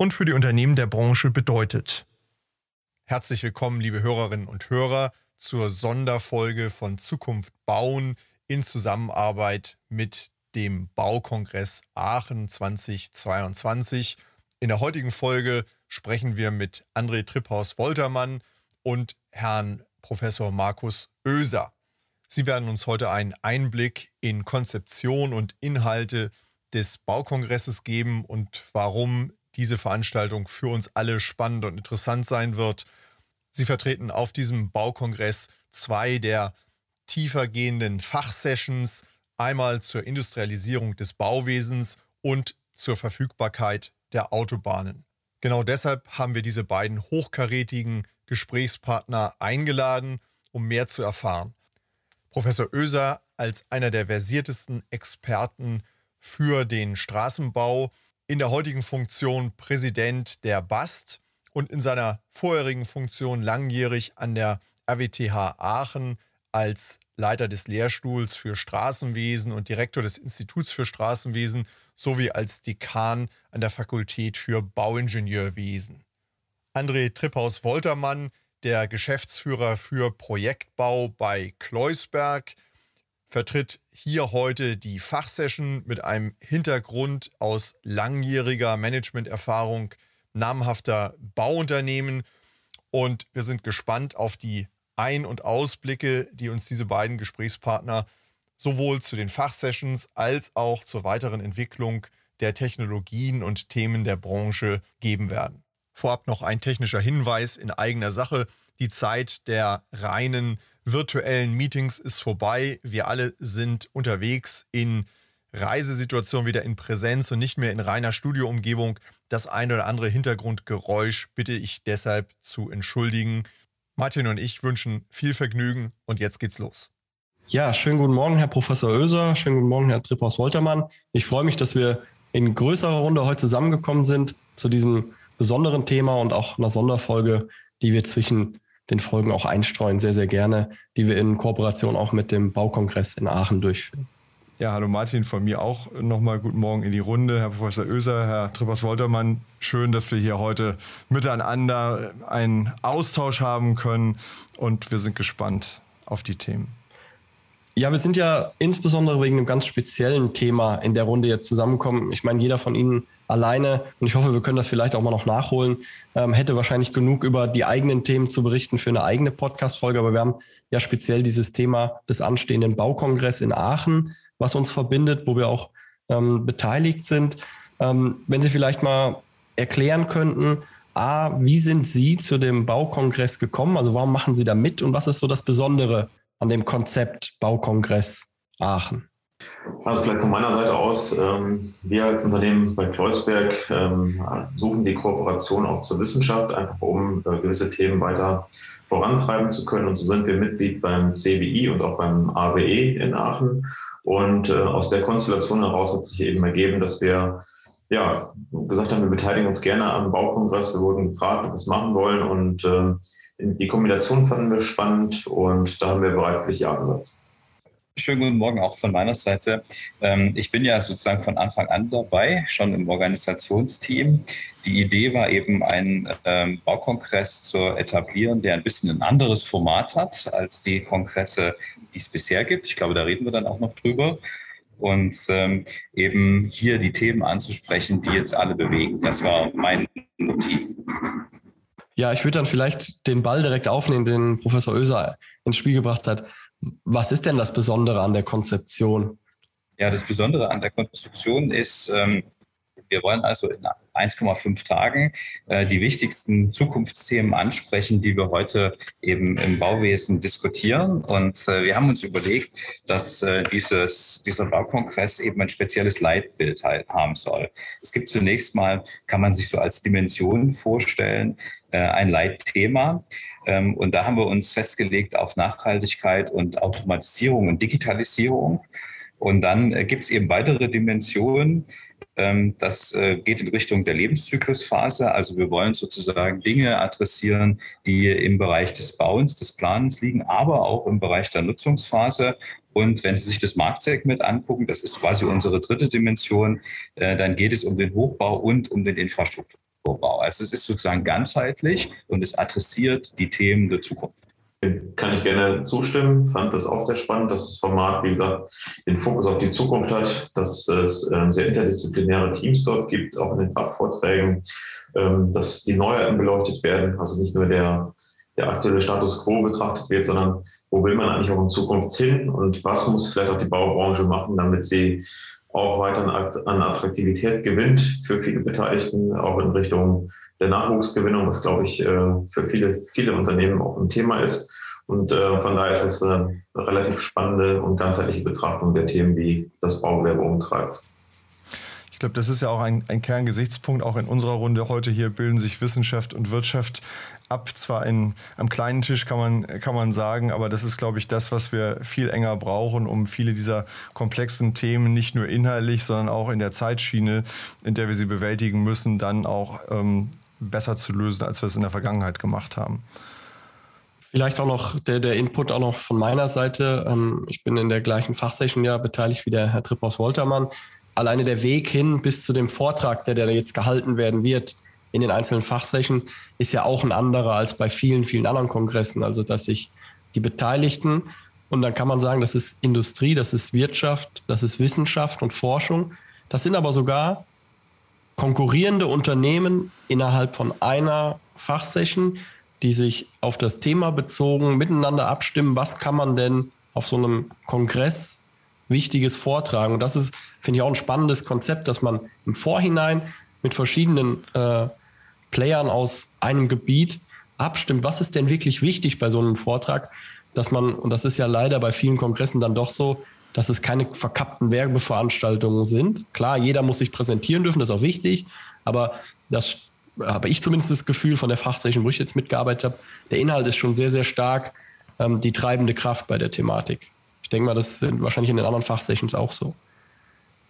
und für die Unternehmen der Branche bedeutet. Herzlich willkommen, liebe Hörerinnen und Hörer, zur Sonderfolge von Zukunft bauen in Zusammenarbeit mit dem Baukongress Aachen 2022. In der heutigen Folge sprechen wir mit André Tripphaus-Woltermann und Herrn Professor Markus Oeser. Sie werden uns heute einen Einblick in Konzeption und Inhalte des Baukongresses geben und warum diese Veranstaltung für uns alle spannend und interessant sein wird. Sie vertreten auf diesem Baukongress zwei der tiefer gehenden Fachsessions, einmal zur Industrialisierung des Bauwesens und zur Verfügbarkeit der Autobahnen. Genau deshalb haben wir diese beiden hochkarätigen Gesprächspartner eingeladen, um mehr zu erfahren. Professor Oeser als einer der versiertesten Experten für den Straßenbau, in der heutigen Funktion Präsident der BAST und in seiner vorherigen Funktion langjährig an der RWTH Aachen als Leiter des Lehrstuhls für Straßenwesen und Direktor des Instituts für Straßenwesen sowie als Dekan an der Fakultät für Bauingenieurwesen. André Tripphaus-Woltermann, der Geschäftsführer für Projektbau bei Kleusberg, vertritt hier heute die Fachsession mit einem Hintergrund aus langjähriger Managementerfahrung namhafter Bauunternehmen. Und wir sind gespannt auf die Ein- und Ausblicke, die uns diese beiden Gesprächspartner sowohl zu den Fachsessions als auch zur weiteren Entwicklung der Technologien und Themen der Branche geben werden. Vorab noch ein technischer Hinweis in eigener Sache. Die Zeit der reinen virtuellen Meetings ist vorbei. Wir alle sind unterwegs in Reisesituationen wieder in Präsenz und nicht mehr in reiner Studioumgebung. Das ein oder andere Hintergrundgeräusch bitte ich deshalb zu entschuldigen. Martin und ich wünschen viel Vergnügen und jetzt geht's los. Ja, schönen guten Morgen, Herr Professor Oeser. Schönen guten Morgen, Herr Tripphaus-Woltermann. Ich freue mich, dass wir in größerer Runde heute zusammengekommen sind zu diesem besonderen Thema und auch einer Sonderfolge, die wir zwischen den Folgen auch einstreuen, sehr, sehr gerne, die wir in Kooperation auch mit dem Baukongress in Aachen durchführen. Ja, hallo Martin, von mir auch nochmal guten Morgen in die Runde. Herr Professor Oeser, Herr Trippers-Woltermann, schön, dass wir hier heute miteinander einen Austausch haben können und wir sind gespannt auf die Themen. Ja, wir sind ja insbesondere wegen einem ganz speziellen Thema in der Runde jetzt zusammengekommen. Ich meine, jeder von Ihnen alleine, und ich hoffe, wir können das vielleicht auch mal noch nachholen, ähm, hätte wahrscheinlich genug über die eigenen Themen zu berichten für eine eigene Podcast-Folge. Aber wir haben ja speziell dieses Thema des anstehenden Baukongress in Aachen, was uns verbindet, wo wir auch ähm, beteiligt sind. Ähm, wenn Sie vielleicht mal erklären könnten, A, wie sind Sie zu dem Baukongress gekommen? Also warum machen Sie da mit und was ist so das Besondere an dem Konzept Baukongress Aachen? Also vielleicht von meiner Seite aus, ähm, wir als Unternehmen bei Kleusberg ähm, suchen die Kooperation auch zur Wissenschaft, einfach um äh, gewisse Themen weiter vorantreiben zu können. Und so sind wir Mitglied beim CWI und auch beim AWE in Aachen. Und äh, aus der Konstellation heraus hat sich eben ergeben, dass wir ja, gesagt haben, wir beteiligen uns gerne am Baukongress. Wir wurden gefragt, ob wir es machen wollen. Und äh, die Kombination fanden wir spannend und da haben wir bereitwillig Ja gesagt. Schönen guten Morgen auch von meiner Seite. Ähm, ich bin ja sozusagen von Anfang an dabei, schon im Organisationsteam. Die Idee war eben, einen ähm, Baukongress zu etablieren, der ein bisschen ein anderes Format hat als die Kongresse, die es bisher gibt. Ich glaube, da reden wir dann auch noch drüber. Und ähm, eben hier die Themen anzusprechen, die jetzt alle bewegen. Das war mein Motiv. Ja, ich würde dann vielleicht den Ball direkt aufnehmen, den Professor Oeser ins Spiel gebracht hat. Was ist denn das Besondere an der Konzeption? Ja, das Besondere an der Konstruktion ist, ähm, wir wollen also in 1,5 Tagen äh, die wichtigsten Zukunftsthemen ansprechen, die wir heute eben im Bauwesen diskutieren. Und äh, wir haben uns überlegt, dass äh, dieses, dieser Baukongress eben ein spezielles Leitbild halt haben soll. Es gibt zunächst mal, kann man sich so als Dimension vorstellen, äh, ein Leitthema. Ähm, und da haben wir uns festgelegt auf Nachhaltigkeit und Automatisierung und Digitalisierung. Und dann äh, gibt es eben weitere Dimensionen. Ähm, das äh, geht in Richtung der Lebenszyklusphase. Also wir wollen sozusagen Dinge adressieren, die im Bereich des Bauens, des Planens liegen, aber auch im Bereich der Nutzungsphase. Und wenn Sie sich das Marktsegment angucken, das ist quasi unsere dritte Dimension, äh, dann geht es um den Hochbau und um den Infrastrukturbau. Also es ist sozusagen ganzheitlich und es adressiert die Themen der Zukunft. Kann ich gerne zustimmen. Fand das auch sehr spannend, dass das Format, wie gesagt, den Fokus auf die Zukunft hat, dass es ähm, sehr interdisziplinäre Teams dort gibt, auch in den Fachvorträgen, ähm, dass die Neuheiten beleuchtet werden, also nicht nur der, der aktuelle Status quo betrachtet wird, sondern wo will man eigentlich auch in Zukunft hin und was muss vielleicht auch die Baubranche machen, damit sie auch weiter an Attraktivität gewinnt für viele Beteiligten, auch in Richtung der Nachwuchsgewinnung, was glaube ich äh, für viele, viele Unternehmen auch ein Thema ist. Und äh, von daher ist es eine relativ spannende und ganzheitliche Betrachtung der Themen, die das Baugewerbe umtreibt. Ich glaube, das ist ja auch ein, ein Kerngesichtspunkt. Auch in unserer Runde heute hier bilden sich Wissenschaft und Wirtschaft ab. Zwar in, am kleinen Tisch kann man, kann man sagen, aber das ist, glaube ich, das, was wir viel enger brauchen, um viele dieser komplexen Themen nicht nur inhaltlich, sondern auch in der Zeitschiene, in der wir sie bewältigen müssen, dann auch ähm, besser zu lösen, als wir es in der Vergangenheit gemacht haben. Vielleicht auch noch der, der Input auch noch von meiner Seite. Ähm, ich bin in der gleichen Fachsession ja beteiligt wie der Herr Tripphaus-Woltermann. Alleine der Weg hin bis zu dem Vortrag, der, der jetzt gehalten werden wird in den einzelnen Fachsessionen, ist ja auch ein anderer als bei vielen, vielen anderen Kongressen. Also, dass sich die Beteiligten, und dann kann man sagen, das ist Industrie, das ist Wirtschaft, das ist Wissenschaft und Forschung. Das sind aber sogar konkurrierende Unternehmen innerhalb von einer Fachsession, die sich auf das Thema bezogen miteinander abstimmen, was kann man denn auf so einem Kongress Wichtiges vortragen. Und das ist, finde ich, auch ein spannendes Konzept, dass man im Vorhinein mit verschiedenen äh, Playern aus einem Gebiet abstimmt, was ist denn wirklich wichtig bei so einem Vortrag, dass man, und das ist ja leider bei vielen Kongressen dann doch so, dass es keine verkappten Werbeveranstaltungen sind. Klar, jeder muss sich präsentieren dürfen, das ist auch wichtig, aber das habe ich zumindest das Gefühl von der Fachsession, wo ich jetzt mitgearbeitet habe, der Inhalt ist schon sehr, sehr stark ähm, die treibende Kraft bei der Thematik. Ich denke mal, das sind wahrscheinlich in den anderen Fachsessions auch so.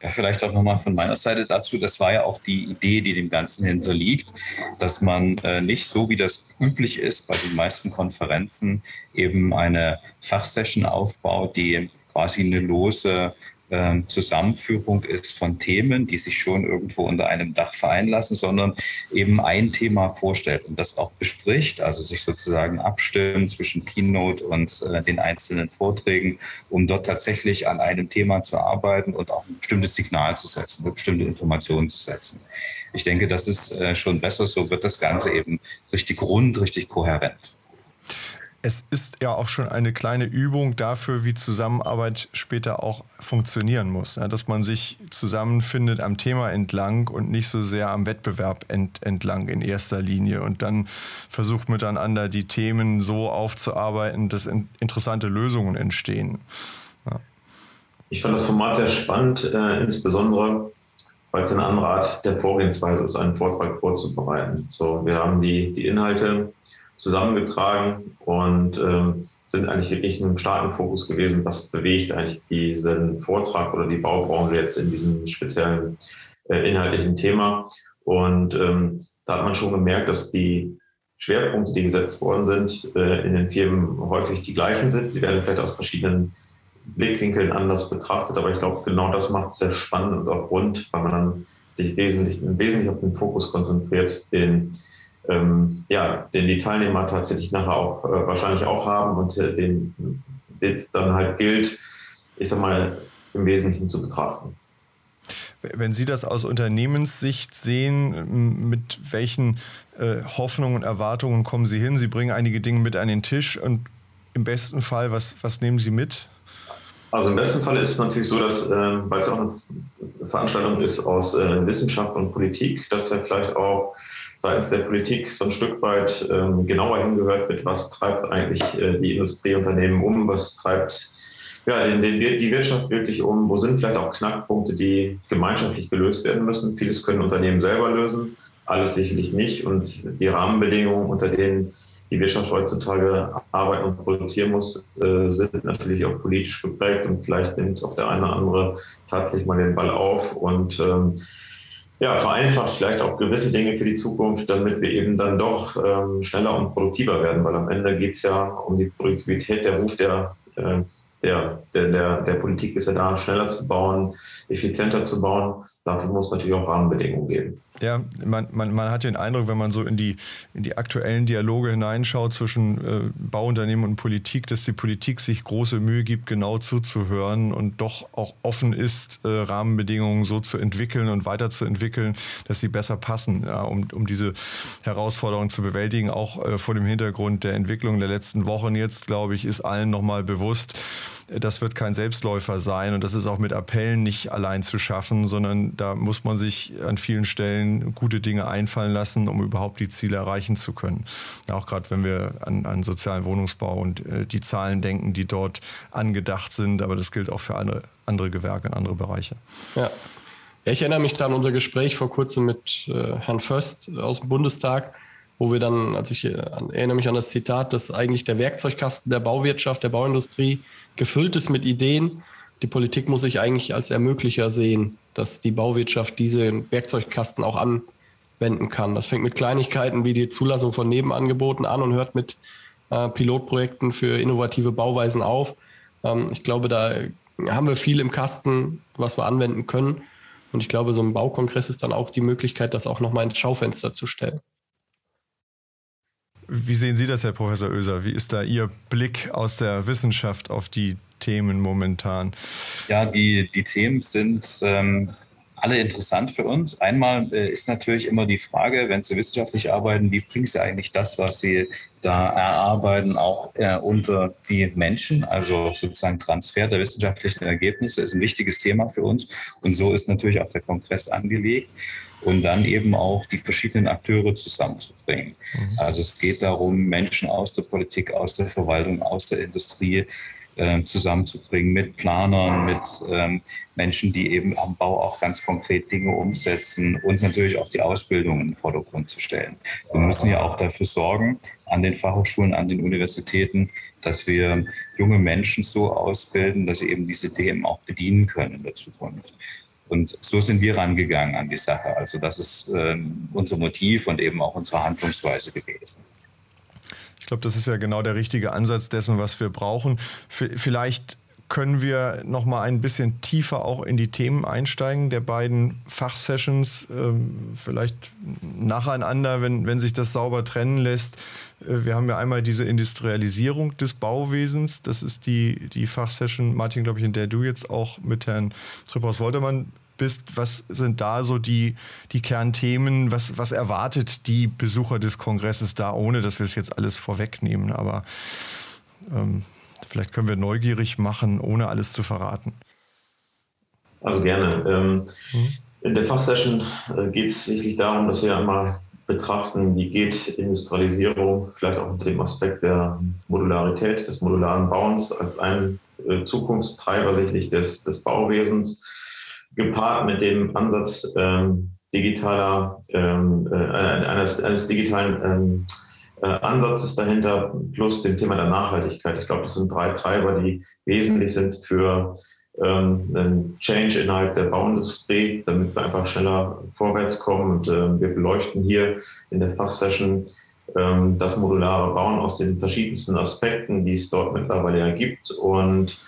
Ja, vielleicht auch nochmal von meiner Seite dazu. Das war ja auch die Idee, die dem Ganzen hinterliegt, dass man äh, nicht so, wie das üblich ist bei den meisten Konferenzen, eben eine Fachsession aufbaut, die quasi eine lose ähm, Zusammenführung ist von Themen, die sich schon irgendwo unter einem Dach vereinen lassen, sondern eben ein Thema vorstellt und das auch bespricht, also sich sozusagen abstimmt zwischen Keynote und äh, den einzelnen Vorträgen, um dort tatsächlich an einem Thema zu arbeiten und auch ein bestimmtes Signal zu setzen, eine bestimmte Information zu setzen. Ich denke, das ist äh, schon besser, so wird das Ganze eben richtig rund, richtig kohärent es ist ja auch schon eine kleine Übung dafür, wie Zusammenarbeit später auch funktionieren muss. Ja, dass man sich zusammenfindet am Thema entlang und nicht so sehr am Wettbewerb ent, entlang in erster Linie und dann versucht miteinander die Themen so aufzuarbeiten, dass in, interessante Lösungen entstehen. Ja. Ich fand das Format sehr spannend, äh, insbesondere weil es eine andere Art der Vorgehensweise ist, einen Vortrag vorzubereiten. So, wir haben die, die Inhalte zusammengetragen und ähm, sind eigentlich wirklich in einem starken Fokus gewesen, was bewegt eigentlich diesen Vortrag oder die Baubranche jetzt in diesem speziellen äh, inhaltlichen Thema. Und ähm, da hat man schon gemerkt, dass die Schwerpunkte, die gesetzt worden sind, äh, in den Firmen häufig die gleichen sind. Sie werden vielleicht aus verschiedenen Blickwinkeln anders betrachtet, aber ich glaube, genau das macht es sehr spannend und auch rund, weil man dann sich wesentlich, wesentlich auf den Fokus konzentriert, den ähm, ja, den die Teilnehmer tatsächlich nachher auch äh, wahrscheinlich auch haben und äh, den, den dann halt gilt, ich sag mal, im Wesentlichen zu betrachten. Wenn Sie das aus Unternehmenssicht sehen, mit welchen äh, Hoffnungen und Erwartungen kommen Sie hin? Sie bringen einige Dinge mit an den Tisch und im besten Fall, was, was nehmen Sie mit? Also im besten Fall ist es natürlich so, dass, äh, weil es auch eine Veranstaltung ist aus äh, Wissenschaft und Politik, dass er vielleicht auch seitens der Politik so ein Stück weit ähm, genauer hingehört wird, was treibt eigentlich äh, die Industrieunternehmen um, was treibt ja, den, den, die Wirtschaft wirklich um, wo sind vielleicht auch Knackpunkte, die gemeinschaftlich gelöst werden müssen. Vieles können Unternehmen selber lösen, alles sicherlich nicht. Und die Rahmenbedingungen, unter denen die Wirtschaft heutzutage arbeiten und produzieren muss, äh, sind natürlich auch politisch geprägt und vielleicht nimmt auch der eine oder andere tatsächlich mal den Ball auf und ähm, ja, vereinfacht vielleicht auch gewisse Dinge für die Zukunft, damit wir eben dann doch ähm, schneller und produktiver werden, weil am Ende geht es ja um die Produktivität, der Ruf der äh, der, der, der, der Politik ist ja da, schneller zu bauen, effizienter zu bauen. Dafür muss es natürlich auch Rahmenbedingungen geben. Ja, man, man, man hat den Eindruck, wenn man so in die, in die aktuellen Dialoge hineinschaut zwischen äh, Bauunternehmen und Politik, dass die Politik sich große Mühe gibt, genau zuzuhören und doch auch offen ist, äh, Rahmenbedingungen so zu entwickeln und weiterzuentwickeln, dass sie besser passen, ja, um, um diese Herausforderungen zu bewältigen. Auch äh, vor dem Hintergrund der Entwicklung der letzten Wochen jetzt, glaube ich, ist allen nochmal bewusst, das wird kein Selbstläufer sein und das ist auch mit Appellen nicht allein zu schaffen, sondern da muss man sich an vielen Stellen gute Dinge einfallen lassen, um überhaupt die Ziele erreichen zu können. Auch gerade wenn wir an, an sozialen Wohnungsbau und äh, die Zahlen denken, die dort angedacht sind, aber das gilt auch für andere, andere Gewerke und andere Bereiche. Ja. ich erinnere mich da an unser Gespräch vor kurzem mit äh, Herrn Föst aus dem Bundestag wo wir dann, also ich erinnere mich an das Zitat, dass eigentlich der Werkzeugkasten der Bauwirtschaft, der Bauindustrie gefüllt ist mit Ideen. Die Politik muss sich eigentlich als Ermöglicher sehen, dass die Bauwirtschaft diese Werkzeugkasten auch anwenden kann. Das fängt mit Kleinigkeiten wie die Zulassung von Nebenangeboten an und hört mit äh, Pilotprojekten für innovative Bauweisen auf. Ähm, ich glaube, da haben wir viel im Kasten, was wir anwenden können. Und ich glaube, so ein Baukongress ist dann auch die Möglichkeit, das auch nochmal ins Schaufenster zu stellen. Wie sehen Sie das, Herr Professor Oeser? Wie ist da Ihr Blick aus der Wissenschaft auf die Themen momentan? Ja, die, die Themen sind ähm, alle interessant für uns. Einmal äh, ist natürlich immer die Frage, wenn Sie wissenschaftlich arbeiten, wie bringen Sie eigentlich das, was Sie da erarbeiten, auch äh, unter die Menschen? Also sozusagen Transfer der wissenschaftlichen Ergebnisse ist ein wichtiges Thema für uns. Und so ist natürlich auch der Kongress angelegt und dann eben auch die verschiedenen Akteure zusammenzubringen. Mhm. Also es geht darum, Menschen aus der Politik, aus der Verwaltung, aus der Industrie äh, zusammenzubringen mit Planern, mit ähm, Menschen, die eben am Bau auch ganz konkret Dinge umsetzen und natürlich auch die Ausbildung in den Vordergrund zu stellen. Wir müssen ja auch dafür sorgen, an den Fachhochschulen, an den Universitäten, dass wir junge Menschen so ausbilden, dass sie eben diese Themen auch bedienen können in der Zukunft. Und so sind wir rangegangen an die Sache. Also das ist ähm, unser Motiv und eben auch unsere Handlungsweise gewesen. Ich glaube, das ist ja genau der richtige Ansatz dessen, was wir brauchen. Vielleicht können wir noch mal ein bisschen tiefer auch in die Themen einsteigen der beiden Fachsessions, ähm, vielleicht nacheinander, wenn, wenn sich das sauber trennen lässt. Äh, wir haben ja einmal diese Industrialisierung des Bauwesens. Das ist die, die Fachsession, Martin, glaube ich, in der du jetzt auch mit Herrn Tripphaus-Woltermann bist, was sind da so die, die Kernthemen? Was, was erwartet die Besucher des Kongresses da, ohne dass wir es jetzt alles vorwegnehmen? Aber ähm, vielleicht können wir neugierig machen, ohne alles zu verraten. Also gerne. Ähm, mhm. In der Fachsession äh, geht es sicherlich darum, dass wir einmal betrachten, wie geht Industrialisierung vielleicht auch unter dem Aspekt der Modularität, des modularen Bauens als ein äh, Zukunftstreiber sicherlich des, des Bauwesens gepaart mit dem Ansatz ähm, digitaler, ähm, äh, eines, eines digitalen ähm, äh, Ansatzes dahinter plus dem Thema der Nachhaltigkeit. Ich glaube, das sind drei Treiber, die wesentlich sind für ähm, einen Change innerhalb der Bauindustrie, damit wir einfach schneller vorwärts kommen. Und äh, wir beleuchten hier in der Fachsession das modulare Bauen aus den verschiedensten Aspekten, die es dort mittlerweile gibt. Und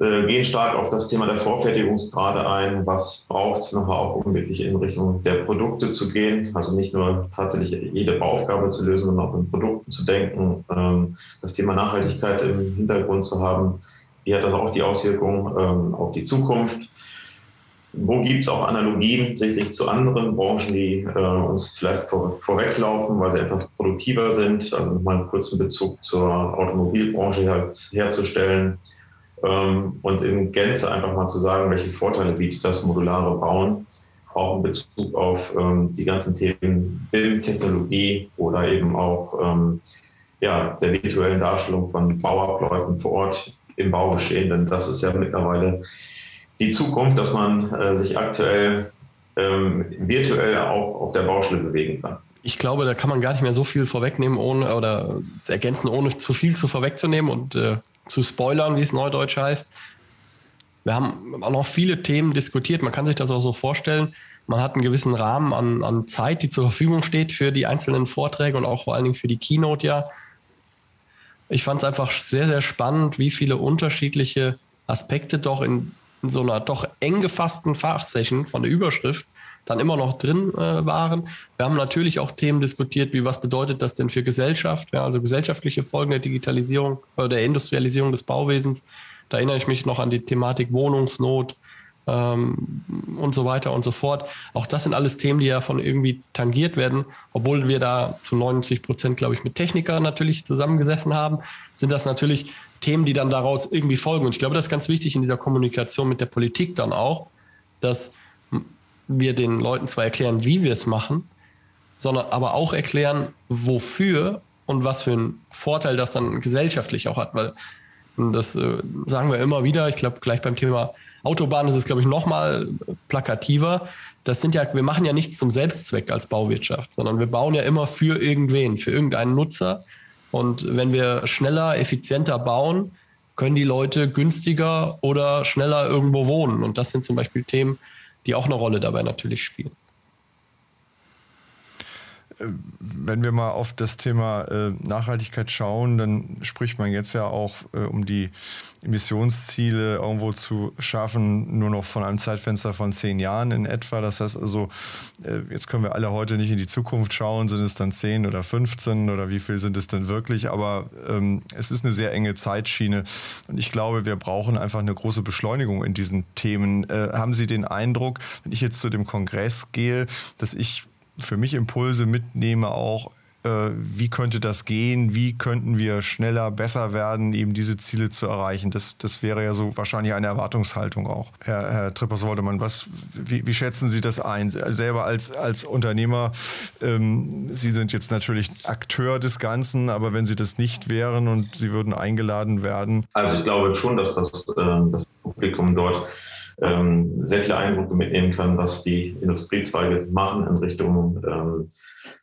äh, gehen stark auf das Thema der Vorfertigungsgrade ein. Was braucht es nachher auch, um wirklich in Richtung der Produkte zu gehen? Also nicht nur tatsächlich jede Bauaufgabe zu lösen, sondern auch in Produkten zu denken, ähm, das Thema Nachhaltigkeit im Hintergrund zu haben. Wie hat das auch die Auswirkungen ähm, auf die Zukunft? Wo gibt es auch Analogien sicherlich zu anderen Branchen, die äh, uns vielleicht vor, vorweglaufen, weil sie einfach produktiver sind? Also nochmal einen kurzen Bezug zur Automobilbranche her, herzustellen und in Gänze einfach mal zu sagen, welche Vorteile bietet das modulare Bauen, auch in Bezug auf ähm, die ganzen Themen Bildtechnologie oder eben auch ähm, ja, der virtuellen Darstellung von Bauabläufen vor Ort im Baugeschehen. Denn das ist ja mittlerweile die Zukunft, dass man äh, sich aktuell ähm, virtuell auch auf der Baustelle bewegen kann. Ich glaube, da kann man gar nicht mehr so viel vorwegnehmen, ohne oder ergänzen, ohne zu viel zu vorwegzunehmen und äh, zu spoilern, wie es neudeutsch heißt. Wir haben auch noch viele Themen diskutiert. Man kann sich das auch so vorstellen. Man hat einen gewissen Rahmen an, an Zeit, die zur Verfügung steht für die einzelnen Vorträge und auch vor allen Dingen für die Keynote ja. Ich fand es einfach sehr, sehr spannend, wie viele unterschiedliche Aspekte doch in, in so einer doch eng gefassten Fachsession von der Überschrift dann immer noch drin äh, waren. Wir haben natürlich auch Themen diskutiert, wie was bedeutet das denn für Gesellschaft, ja, also gesellschaftliche Folgen der Digitalisierung oder der Industrialisierung des Bauwesens. Da erinnere ich mich noch an die Thematik Wohnungsnot ähm, und so weiter und so fort. Auch das sind alles Themen, die ja von irgendwie tangiert werden, obwohl wir da zu 90 Prozent, glaube ich, mit Technikern natürlich zusammengesessen haben, sind das natürlich Themen, die dann daraus irgendwie folgen. Und ich glaube, das ist ganz wichtig in dieser Kommunikation mit der Politik dann auch, dass wir den Leuten zwar erklären, wie wir es machen, sondern aber auch erklären, wofür und was für einen Vorteil das dann gesellschaftlich auch hat. Weil das äh, sagen wir immer wieder, ich glaube, gleich beim Thema Autobahn ist es, glaube ich, nochmal plakativer. Das sind ja, wir machen ja nichts zum Selbstzweck als Bauwirtschaft, sondern wir bauen ja immer für irgendwen, für irgendeinen Nutzer. Und wenn wir schneller, effizienter bauen, können die Leute günstiger oder schneller irgendwo wohnen. Und das sind zum Beispiel Themen, die auch eine Rolle dabei natürlich spielen wenn wir mal auf das Thema äh, Nachhaltigkeit schauen, dann spricht man jetzt ja auch, äh, um die Emissionsziele irgendwo zu schaffen, nur noch von einem Zeitfenster von zehn Jahren in etwa. Das heißt also, äh, jetzt können wir alle heute nicht in die Zukunft schauen, sind es dann zehn oder 15 oder wie viel sind es denn wirklich? Aber ähm, es ist eine sehr enge Zeitschiene und ich glaube, wir brauchen einfach eine große Beschleunigung in diesen Themen. Äh, haben Sie den Eindruck, wenn ich jetzt zu dem Kongress gehe, dass ich für mich Impulse mitnehme, auch äh, wie könnte das gehen, wie könnten wir schneller, besser werden, eben diese Ziele zu erreichen. Das, das wäre ja so wahrscheinlich eine Erwartungshaltung auch. Herr, Herr Trippers-Woldemann, was, wie, wie, schätzen Sie das ein? Selber als, als Unternehmer, ähm, Sie sind jetzt natürlich Akteur des Ganzen, aber wenn Sie das nicht wären und Sie würden eingeladen werden? Also ich glaube schon, dass das, äh, das Publikum dort ähm, sehr viele Eindrücke mitnehmen kann, was die Industriezweige machen in Richtung ähm,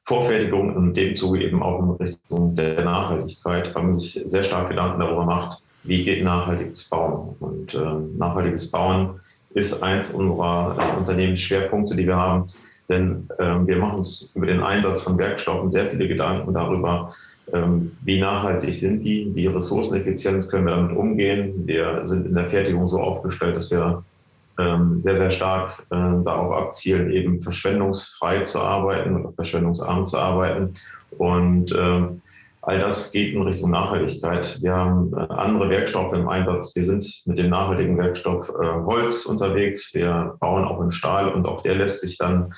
Vorfertigung und dem Zuge eben auch in Richtung der Nachhaltigkeit, weil man sich sehr stark Gedanken darüber macht, wie geht nachhaltiges Bauen. Und äh, nachhaltiges Bauen ist eins unserer äh, Unternehmensschwerpunkte, die wir haben. Denn äh, wir machen uns über den Einsatz von Werkstoffen sehr viele Gedanken darüber, ähm, wie nachhaltig sind die, wie ressourceneffizient können wir damit umgehen. Wir sind in der Fertigung so aufgestellt, dass wir ähm, sehr, sehr stark äh, darauf abzielen, eben verschwendungsfrei zu arbeiten oder verschwendungsarm zu arbeiten. Und äh, all das geht in Richtung Nachhaltigkeit. Wir haben äh, andere Werkstoffe im Einsatz. Wir sind mit dem nachhaltigen Werkstoff äh, Holz unterwegs. Wir bauen auch in Stahl und auch der lässt sich dann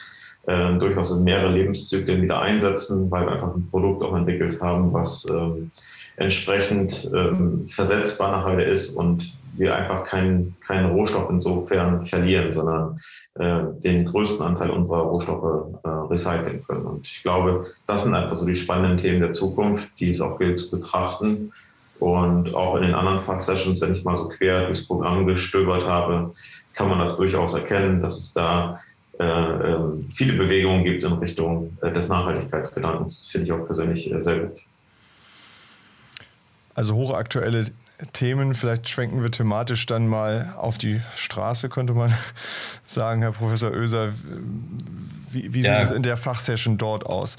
äh, durchaus in mehrere Lebenszyklen wieder einsetzen, weil wir einfach ein Produkt auch entwickelt haben, was ähm, entsprechend ähm, versetzbar nachher ist und wir einfach keinen keinen Rohstoff insofern verlieren, sondern äh, den größten Anteil unserer Rohstoffe äh, recyceln können. Und ich glaube, das sind einfach so die spannenden Themen der Zukunft, die es auch gilt zu betrachten. Und auch in den anderen Fachsessions, wenn ich mal so quer durchs Programm gestöbert habe, kann man das durchaus erkennen, dass es da äh, ähm, viele Bewegungen gibt in Richtung äh, des Nachhaltigkeitsgedankens. Das finde ich auch persönlich äh, sehr gut. Also hochaktuelle Themen. Vielleicht schwenken wir thematisch dann mal auf die Straße, könnte man sagen, Herr Professor Oeser. Wie, wie ja. sieht es in der Fachsession dort aus?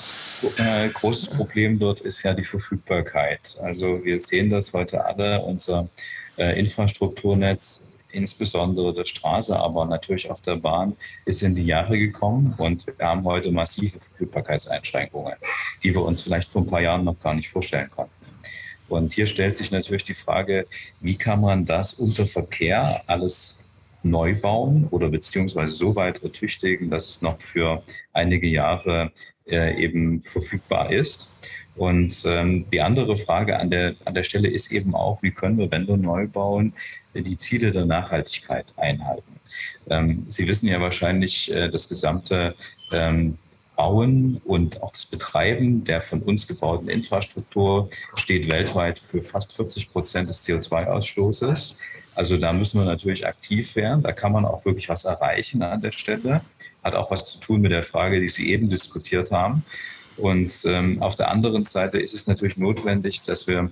Ein großes Problem dort ist ja die Verfügbarkeit. Also wir sehen das heute alle, unser äh, Infrastrukturnetz, insbesondere der Straße, aber natürlich auch der Bahn, ist in die Jahre gekommen und wir haben heute massive Verfügbarkeitseinschränkungen, die wir uns vielleicht vor ein paar Jahren noch gar nicht vorstellen konnten. Und hier stellt sich natürlich die Frage, wie kann man das unter Verkehr alles neu bauen oder beziehungsweise so weit ertüchtigen, dass es noch für einige Jahre äh, eben verfügbar ist. Und ähm, die andere Frage an der, an der Stelle ist eben auch, wie können wir, wenn wir neu bauen, die Ziele der Nachhaltigkeit einhalten. Ähm, Sie wissen ja wahrscheinlich, äh, das gesamte ähm, Bauen und auch das Betreiben der von uns gebauten Infrastruktur steht weltweit für fast 40 Prozent des CO2-Ausstoßes. Also da müssen wir natürlich aktiv werden. Da kann man auch wirklich was erreichen an der Stelle. Hat auch was zu tun mit der Frage, die Sie eben diskutiert haben. Und ähm, auf der anderen Seite ist es natürlich notwendig, dass wir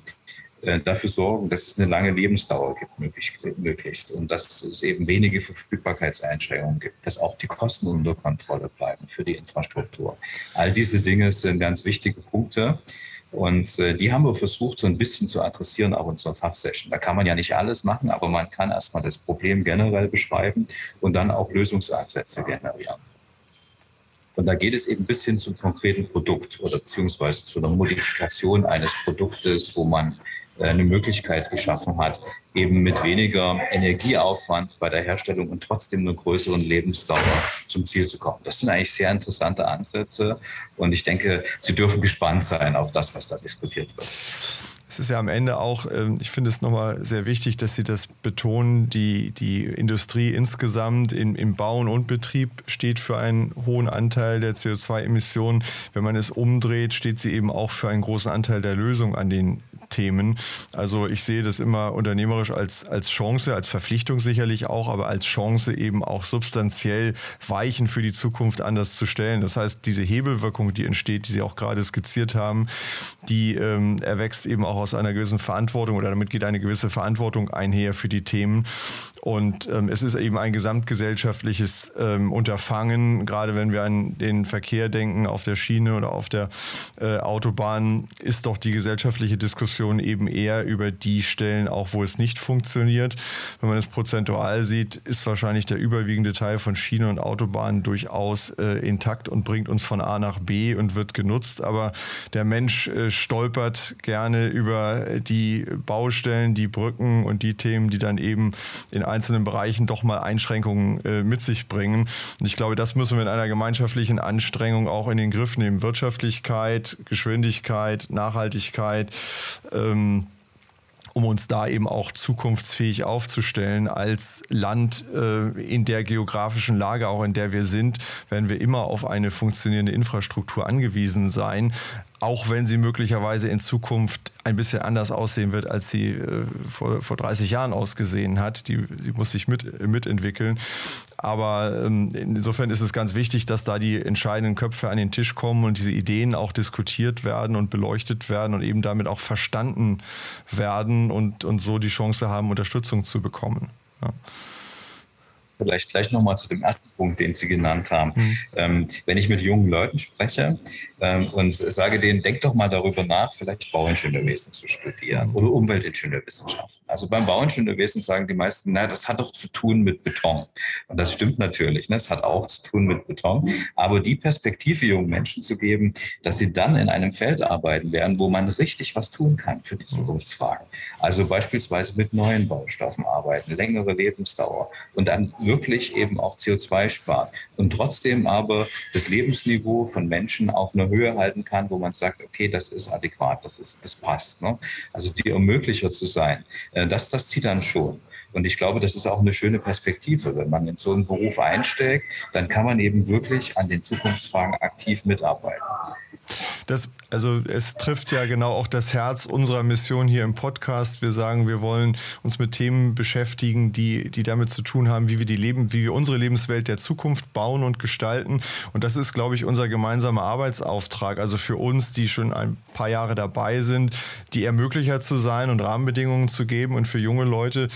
dafür sorgen, dass es eine lange Lebensdauer gibt, möglichst. Und dass es eben wenige Verfügbarkeitseinschränkungen gibt, dass auch die Kosten unter Kontrolle bleiben für die Infrastruktur. All diese Dinge sind ganz wichtige Punkte. Und äh, die haben wir versucht, so ein bisschen zu adressieren, auch in unserer Fachsession. Da kann man ja nicht alles machen, aber man kann erstmal das Problem generell beschreiben und dann auch Lösungsansätze generieren. Und da geht es eben bis hin zum konkreten Produkt oder beziehungsweise zu einer Modifikation eines Produktes, wo man äh, eine Möglichkeit geschaffen hat, eben mit weniger Energieaufwand bei der Herstellung und trotzdem einer größeren Lebensdauer zum Ziel zu kommen. Das sind eigentlich sehr interessante Ansätze und ich denke, Sie dürfen gespannt sein auf das, was da diskutiert wird. Es ist ja am Ende auch, ähm, ich finde es nochmal sehr wichtig, dass Sie das betonen, die, die Industrie insgesamt im, im Bauen und Betrieb steht für einen hohen Anteil der CO2-Emissionen. Wenn man es umdreht, steht sie eben auch für einen großen Anteil der Lösung an den Themen. Also ich sehe das immer unternehmerisch als, als Chance, als Verpflichtung sicherlich auch, aber als Chance eben auch substanziell Weichen für die Zukunft anders zu stellen. Das heißt, diese Hebelwirkung, die entsteht, die Sie auch gerade skizziert haben, die ähm, erwächst eben auch aus einer gewissen Verantwortung oder damit geht eine gewisse Verantwortung einher für die Themen. Und ähm, es ist eben ein gesamtgesellschaftliches ähm, Unterfangen, gerade wenn wir an den Verkehr denken, auf der Schiene oder auf der äh, Autobahn, ist doch die gesellschaftliche Diskussion eben eher über die Stellen, auch wo es nicht funktioniert. Wenn man es prozentual sieht, ist wahrscheinlich der überwiegende Teil von Schiene und Autobahnen durchaus äh, intakt und bringt uns von A nach B und wird genutzt. Aber der Mensch äh, stolpert gerne über die Baustellen, die Brücken und die Themen, die dann eben in einzelnen Bereichen doch mal Einschränkungen äh, mit sich bringen. Und ich glaube, das müssen wir in einer gemeinschaftlichen Anstrengung auch in den Griff nehmen. Wirtschaftlichkeit, Geschwindigkeit, Nachhaltigkeit. Ähm, um uns da eben auch zukunftsfähig aufzustellen als Land äh, in der geografischen Lage, auch in der wir sind, werden wir immer auf eine funktionierende Infrastruktur angewiesen sein auch wenn sie möglicherweise in Zukunft ein bisschen anders aussehen wird, als sie äh, vor, vor 30 Jahren ausgesehen hat. Die, sie muss sich mit, mitentwickeln. Aber ähm, insofern ist es ganz wichtig, dass da die entscheidenden Köpfe an den Tisch kommen und diese Ideen auch diskutiert werden und beleuchtet werden und eben damit auch verstanden werden und, und so die Chance haben, Unterstützung zu bekommen. Ja. Vielleicht gleich nochmal zu dem ersten Punkt, den Sie genannt haben. Mhm. Ähm, wenn ich mit jungen Leuten spreche ähm, und sage denen, denk doch mal darüber nach, vielleicht Bauingenieurwesen zu studieren oder Umweltingenieurwissenschaften. Also beim Bauingenieurwesen sagen die meisten, na, das hat doch zu tun mit Beton. Und das stimmt natürlich, ne? es hat auch zu tun mit Beton. Aber die Perspektive jungen Menschen zu geben, dass sie dann in einem Feld arbeiten werden, wo man richtig was tun kann für die Zukunftsfragen. Also beispielsweise mit neuen Baustoffen arbeiten, längere Lebensdauer und dann wirklich eben auch CO2 spart und trotzdem aber das Lebensniveau von Menschen auf einer Höhe halten kann, wo man sagt, okay, das ist adäquat, das, ist, das passt. Ne? Also die Ermöglicher zu sein, äh, das, das zieht dann schon. Und ich glaube, das ist auch eine schöne Perspektive. Wenn man in so einen Beruf einsteigt, dann kann man eben wirklich an den Zukunftsfragen aktiv mitarbeiten. Das, also es trifft ja genau auch das Herz unserer Mission hier im Podcast. Wir sagen, wir wollen uns mit Themen beschäftigen, die, die damit zu tun haben, wie wir die Leben, wie wir unsere Lebenswelt der Zukunft bauen und gestalten. Und das ist, glaube ich, unser gemeinsamer Arbeitsauftrag. Also für uns, die schon ein paar Jahre dabei sind, die Ermöglicher zu sein und Rahmenbedingungen zu geben und für junge Leute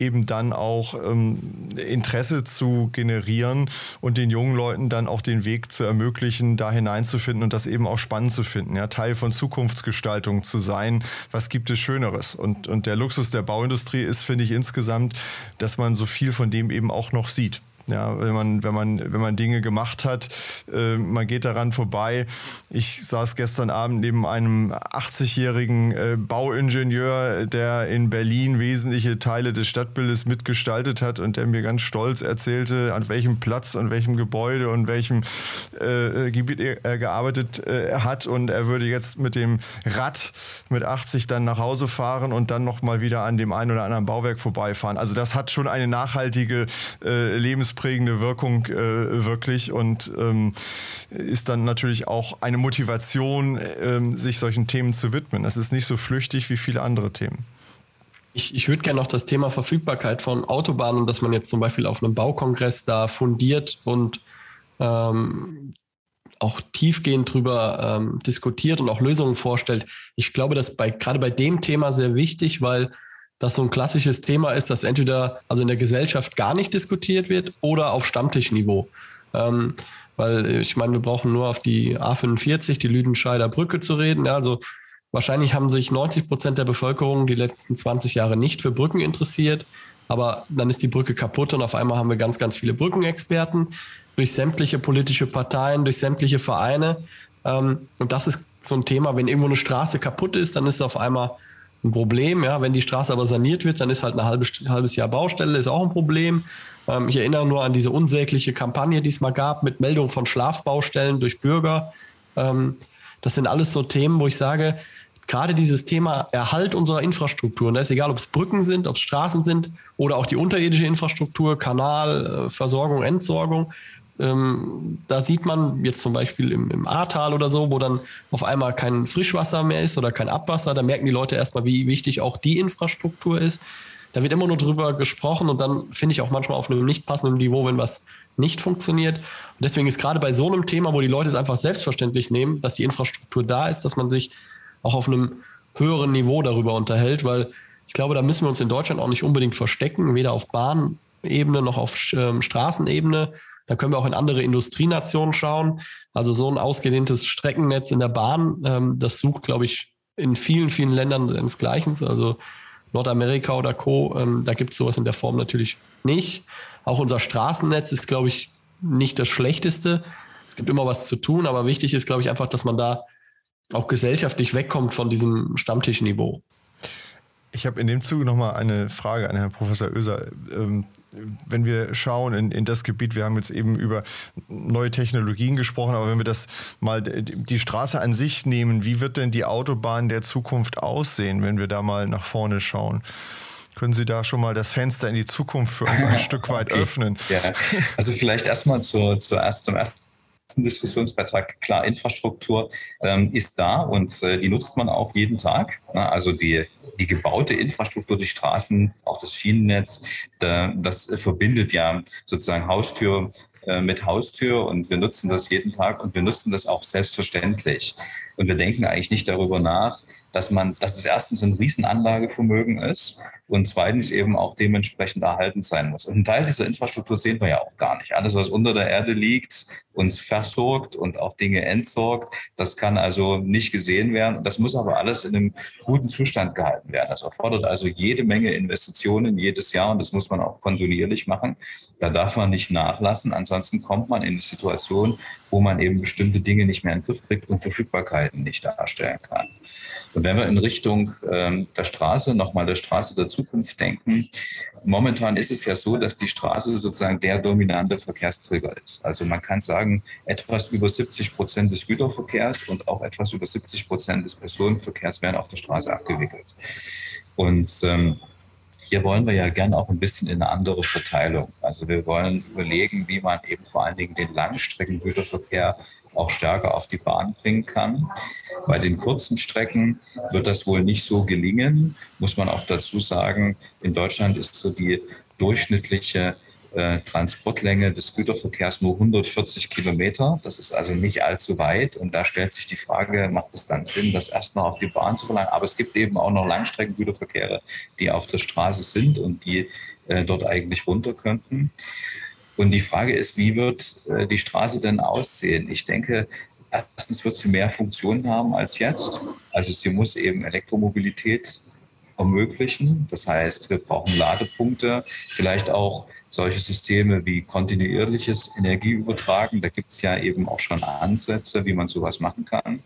eben dann auch ähm, Interesse zu generieren und den jungen Leuten dann auch den Weg zu ermöglichen, da hineinzufinden und das eben auch spannend zu finden, ja, Teil von Zukunftsgestaltung zu sein. Was gibt es Schöneres? Und, und der Luxus der Bauindustrie ist, finde ich, insgesamt, dass man so viel von dem eben auch noch sieht. Ja, wenn man, wenn man, wenn man Dinge gemacht hat, äh, man geht daran vorbei. Ich saß gestern Abend neben einem 80-jährigen äh, Bauingenieur, der in Berlin wesentliche Teile des Stadtbildes mitgestaltet hat und der mir ganz stolz erzählte, an welchem Platz, an welchem Gebäude und welchem äh, Gebiet er gearbeitet äh, hat. Und er würde jetzt mit dem Rad mit 80 dann nach Hause fahren und dann nochmal wieder an dem einen oder anderen Bauwerk vorbeifahren. Also das hat schon eine nachhaltige äh, lebensprägende Wirkung äh, wirklich und ähm, ist dann natürlich auch eine Motivation, ähm, sich solchen Themen zu widmen. Das ist nicht so flüchtig wie viele andere Themen. Ich, ich würde gerne noch das Thema Verfügbarkeit von Autobahnen, dass man jetzt zum Beispiel auf einem Baukongress da fundiert und ähm, auch tiefgehend drüber ähm, diskutiert und auch Lösungen vorstellt. Ich glaube, das bei gerade bei dem Thema sehr wichtig, weil das so ein klassisches Thema ist, das entweder also in der Gesellschaft gar nicht diskutiert wird oder auf Stammtischniveau. Ähm, weil ich meine, wir brauchen nur auf die A45, die Lüdenscheider Brücke zu reden. Ja, also wahrscheinlich haben sich 90 Prozent der Bevölkerung die letzten 20 Jahre nicht für Brücken interessiert. Aber dann ist die Brücke kaputt und auf einmal haben wir ganz, ganz viele Brückenexperten durch sämtliche politische Parteien, durch sämtliche Vereine. Ähm, und das ist so ein Thema, wenn irgendwo eine Straße kaputt ist, dann ist auf einmal ein Problem. Ja, wenn die Straße aber saniert wird, dann ist halt ein halbes, halbes Jahr Baustelle, ist auch ein Problem. Ähm, ich erinnere nur an diese unsägliche Kampagne, die es mal gab mit Meldung von Schlafbaustellen durch Bürger. Ähm, das sind alles so Themen, wo ich sage, gerade dieses Thema Erhalt unserer Infrastruktur, und da ist egal, ob es Brücken sind, ob es Straßen sind oder auch die unterirdische Infrastruktur, Kanal, äh, Versorgung, Entsorgung, ähm, da sieht man jetzt zum Beispiel im, im Ahrtal oder so, wo dann auf einmal kein Frischwasser mehr ist oder kein Abwasser, da merken die Leute erstmal, wie wichtig auch die Infrastruktur ist. Da wird immer nur drüber gesprochen und dann finde ich auch manchmal auf einem nicht passenden Niveau, wenn was nicht funktioniert. Und deswegen ist gerade bei so einem Thema, wo die Leute es einfach selbstverständlich nehmen, dass die Infrastruktur da ist, dass man sich auch auf einem höheren Niveau darüber unterhält, weil ich glaube, da müssen wir uns in Deutschland auch nicht unbedingt verstecken, weder auf Bahnebene noch auf ähm, Straßenebene. Da können wir auch in andere Industrienationen schauen. Also so ein ausgedehntes Streckennetz in der Bahn, ähm, das sucht, glaube ich, in vielen, vielen Ländern desgleichen. Also Nordamerika oder Co., ähm, da gibt es sowas in der Form natürlich nicht. Auch unser Straßennetz ist, glaube ich, nicht das Schlechteste. Es gibt immer was zu tun, aber wichtig ist, glaube ich, einfach, dass man da auch gesellschaftlich wegkommt von diesem Stammtischniveau. Ich habe in dem Zuge nochmal eine Frage an Herrn Professor Oeser. Ähm, wenn wir schauen in, in das Gebiet, wir haben jetzt eben über neue Technologien gesprochen, aber wenn wir das mal die Straße an sich nehmen, wie wird denn die Autobahn der Zukunft aussehen, wenn wir da mal nach vorne schauen? Können Sie da schon mal das Fenster in die Zukunft für uns ein Stück weit okay. öffnen? Ja. Also vielleicht erstmal zur, zuerst zum ersten Diskussionsbeitrag. Klar, Infrastruktur ähm, ist da und äh, die nutzt man auch jeden Tag. Ne? Also die die gebaute Infrastruktur, die Straßen, auch das Schienennetz, das verbindet ja sozusagen Haustür äh, mit Haustür und wir nutzen das jeden Tag und wir nutzen das auch selbstverständlich. Und wir denken eigentlich nicht darüber nach, dass man, dass es erstens ein Riesenanlagevermögen ist und zweitens eben auch dementsprechend erhalten sein muss. Und einen Teil dieser Infrastruktur sehen wir ja auch gar nicht. Alles, was unter der Erde liegt, uns versorgt und auch Dinge entsorgt, das kann also nicht gesehen werden. Das muss aber alles in einem guten Zustand gehalten werden. Das erfordert also jede Menge Investitionen jedes Jahr und das muss man auch kontinuierlich machen. Da darf man nicht nachlassen. Ansonsten kommt man in eine Situation, wo man eben bestimmte Dinge nicht mehr in den Griff kriegt und Verfügbarkeiten nicht darstellen kann. Und wenn wir in Richtung ähm, der Straße, nochmal der Straße der Zukunft denken, momentan ist es ja so, dass die Straße sozusagen der dominante Verkehrsträger ist. Also man kann sagen, etwas über 70 Prozent des Güterverkehrs und auch etwas über 70 Prozent des Personenverkehrs werden auf der Straße abgewickelt. Und ähm, hier wollen wir ja gern auch ein bisschen in eine andere Verteilung. Also wir wollen überlegen, wie man eben vor allen Dingen den Langstreckengüterverkehr auch stärker auf die Bahn bringen kann. Bei den kurzen Strecken wird das wohl nicht so gelingen, muss man auch dazu sagen. In Deutschland ist so die durchschnittliche äh, Transportlänge des Güterverkehrs nur 140 Kilometer. Das ist also nicht allzu weit. Und da stellt sich die Frage, macht es dann Sinn, das erstmal auf die Bahn zu verlangen? Aber es gibt eben auch noch Langstreckengüterverkehre, die auf der Straße sind und die äh, dort eigentlich runter könnten. Und die Frage ist, wie wird äh, die Straße denn aussehen? Ich denke, Erstens wird sie mehr Funktionen haben als jetzt. Also sie muss eben Elektromobilität ermöglichen. Das heißt, wir brauchen Ladepunkte, vielleicht auch solche Systeme wie kontinuierliches Energieübertragen. Da gibt es ja eben auch schon Ansätze, wie man sowas machen kann.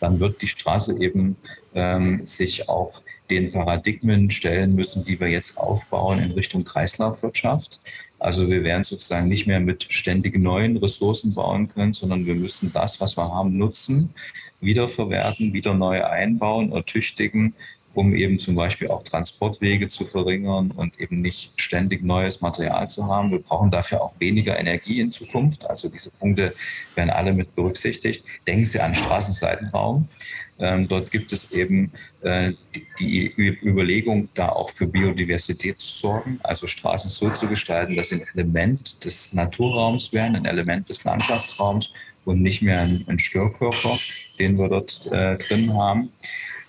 Dann wird die Straße eben ähm, sich auch den Paradigmen stellen müssen, die wir jetzt aufbauen in Richtung Kreislaufwirtschaft. Also wir werden sozusagen nicht mehr mit ständig neuen Ressourcen bauen können, sondern wir müssen das, was wir haben, nutzen, wiederverwerten, wieder neu einbauen, ertüchtigen um eben zum Beispiel auch Transportwege zu verringern und eben nicht ständig neues Material zu haben. Wir brauchen dafür auch weniger Energie in Zukunft. Also diese Punkte werden alle mit berücksichtigt. Denken Sie an Straßenseitenraum. Ähm, dort gibt es eben äh, die, die, Überlegung, da auch für Biodiversität zu sorgen, also Straßen so zu gestalten, dass sie ein Element des Naturraums werden, ein Element des Landschaftsraums und nicht mehr ein, ein Störkörper, den wir dort äh, drin haben.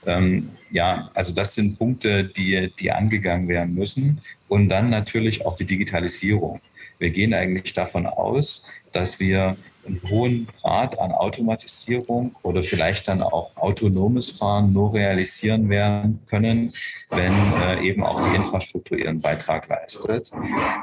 Ähm, ja, also das sind Punkte, die, die angegangen werden müssen. Und dann natürlich auch die Digitalisierung. Wir gehen eigentlich davon aus, dass wir einen hohen Grad an Automatisierung oder vielleicht dann auch autonomes Fahren nur realisieren werden können, wenn äh, eben auch die Infrastruktur ihren Beitrag leistet.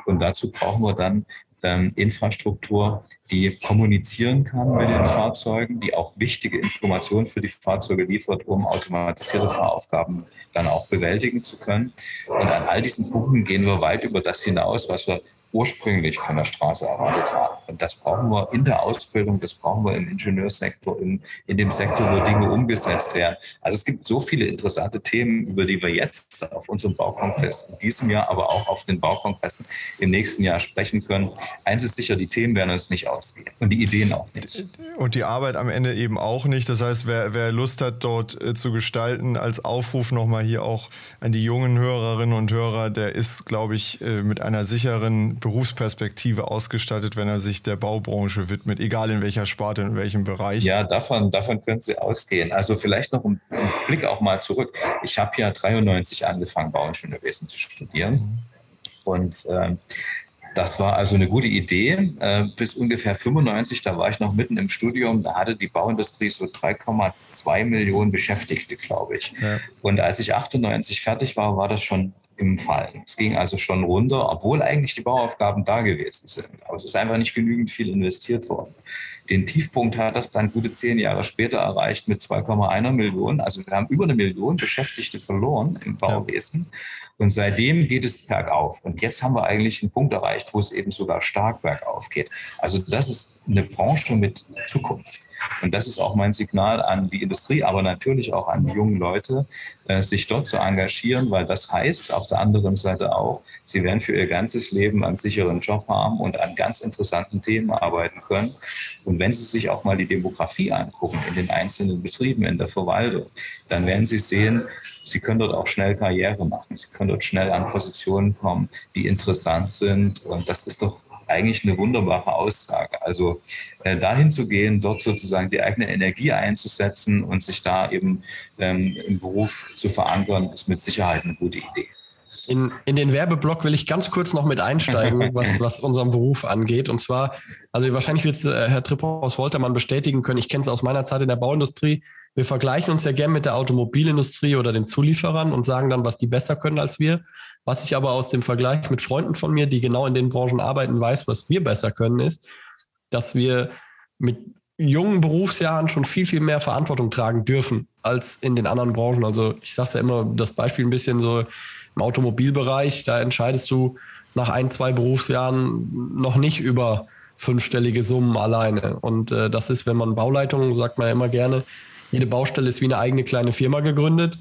Und dazu brauchen wir dann ähm, Infrastruktur, die kommunizieren kann mit den Fahrzeugen, die auch wichtige Informationen für die Fahrzeuge liefert, um automatisierte Fahraufgaben dann auch bewältigen zu können. Und an all diesen Punkten gehen wir weit über das hinaus, was wir ursprünglich von der Straße erwartet haben. Und das brauchen wir in der Ausbildung, das brauchen wir im Ingenieurssektor, in, in dem Sektor, wo Dinge umgesetzt werden. Also es gibt so viele interessante Themen, über die wir jetzt auf unserem Baukongress in diesem Jahr, aber auch auf den Baukongressen im nächsten Jahr sprechen können. Eins ist sicher, die Themen werden uns nicht ausgehen und die Ideen auch nicht. Und die Arbeit am Ende eben auch nicht. Das heißt, wer, wer Lust hat, dort äh, zu gestalten, als Aufruf nochmal hier auch an die jungen Hörerinnen und Hörer, der ist, glaube ich, äh, mit einer sicheren Berufsperspektive ausgestattet, wenn er sich der Baubranche widmet, egal in welcher Sparte, in welchem Bereich? Ja, davon, davon können Sie ausgehen. Also vielleicht noch ein, ein Blick auch mal zurück. Ich habe ja 93 angefangen, Bauingenieurwesen zu studieren. Und äh, das war also eine gute Idee. Äh, bis ungefähr 95, da war ich noch mitten im Studium, da hatte die Bauindustrie so 3,2 Millionen Beschäftigte, glaube ich. Ja. Und als ich 98 fertig war, war das schon im Fall. Es ging also schon runter, obwohl eigentlich die Bauaufgaben da gewesen sind. Aber es ist einfach nicht genügend viel investiert worden. Den Tiefpunkt hat das dann gute zehn Jahre später erreicht mit 2,1 Millionen. Also wir haben über eine Million Beschäftigte verloren im Bauwesen. Und seitdem geht es bergauf. Und jetzt haben wir eigentlich einen Punkt erreicht, wo es eben sogar stark bergauf geht. Also das ist eine Branche mit Zukunft. Und das ist auch mein Signal an die Industrie, aber natürlich auch an die jungen Leute, äh, sich dort zu engagieren, weil das heißt auf der anderen Seite auch, sie werden für ihr ganzes Leben einen sicheren Job haben und an ganz interessanten Themen arbeiten können. Und wenn Sie sich auch mal die Demografie angucken in den einzelnen Betrieben, in der Verwaltung, dann werden Sie sehen, Sie können dort auch schnell Karriere machen. Sie können dort schnell an Positionen kommen, die interessant sind. Und das ist doch eigentlich eine wunderbare Aussage. Also äh, dahin zu gehen, dort sozusagen die eigene Energie einzusetzen und sich da eben ähm, im Beruf zu verankern, ist mit Sicherheit eine gute Idee. In, in den Werbeblock will ich ganz kurz noch mit einsteigen, was, was unseren Beruf angeht. Und zwar, also wahrscheinlich wird es äh, Herr Tripper aus Woltermann bestätigen können. Ich kenne es aus meiner Zeit in der Bauindustrie. Wir vergleichen uns ja gern mit der Automobilindustrie oder den Zulieferern und sagen dann, was die besser können als wir. Was ich aber aus dem Vergleich mit Freunden von mir, die genau in den Branchen arbeiten, weiß, was wir besser können, ist, dass wir mit jungen Berufsjahren schon viel, viel mehr Verantwortung tragen dürfen als in den anderen Branchen. Also ich sage ja immer das Beispiel ein bisschen so im Automobilbereich, da entscheidest du nach ein, zwei Berufsjahren noch nicht über fünfstellige Summen alleine. Und äh, das ist, wenn man Bauleitung, sagt man ja immer gerne, jede Baustelle ist wie eine eigene kleine Firma gegründet.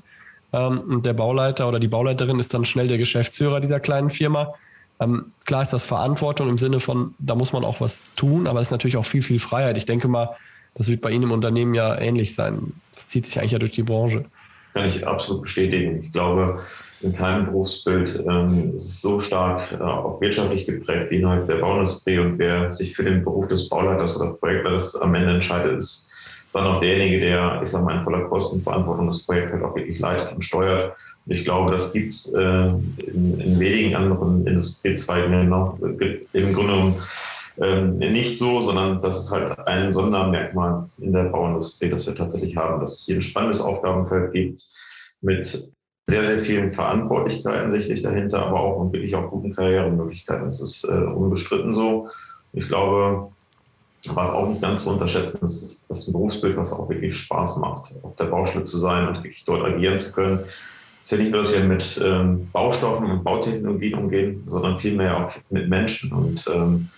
Ähm, und der Bauleiter oder die Bauleiterin ist dann schnell der Geschäftsführer dieser kleinen Firma. Ähm, klar ist das Verantwortung im Sinne von, da muss man auch was tun, aber es ist natürlich auch viel, viel Freiheit. Ich denke mal, das wird bei Ihnen im Unternehmen ja ähnlich sein. Das zieht sich eigentlich ja durch die Branche. Kann ich absolut bestätigen. Ich glaube, in keinem Berufsbild ähm, ist es so stark äh, auch wirtschaftlich geprägt wie innerhalb der Bauindustrie. Und wer sich für den Beruf des Bauleiters oder Projektleiters am Ende entscheidet, ist dann auch derjenige, der, ich sag mal, in voller Kostenverantwortung das Projekt halt auch wirklich leitet und steuert. Und ich glaube, das gibt es äh, in, in, wenigen anderen Industriezweigen noch, im Grunde genommen ähm, nicht so, sondern das ist halt ein Sondermerkmal in der Bauindustrie, das wir tatsächlich haben, dass es hier ein spannendes Aufgabenfeld gibt mit sehr, sehr vielen Verantwortlichkeiten sicherlich dahinter, aber auch wirklich auch guten Karrieremöglichkeiten. Das ist äh, unbestritten so. Ich glaube, was auch nicht ganz zu unterschätzen ist, ist das Berufsbild, was auch wirklich Spaß macht, auf der Baustelle zu sein und wirklich dort agieren zu können. Es ist ja nicht nur, dass wir mit ähm, Baustoffen und Bautechnologien umgehen, sondern vielmehr auch mit Menschen. Und ähm,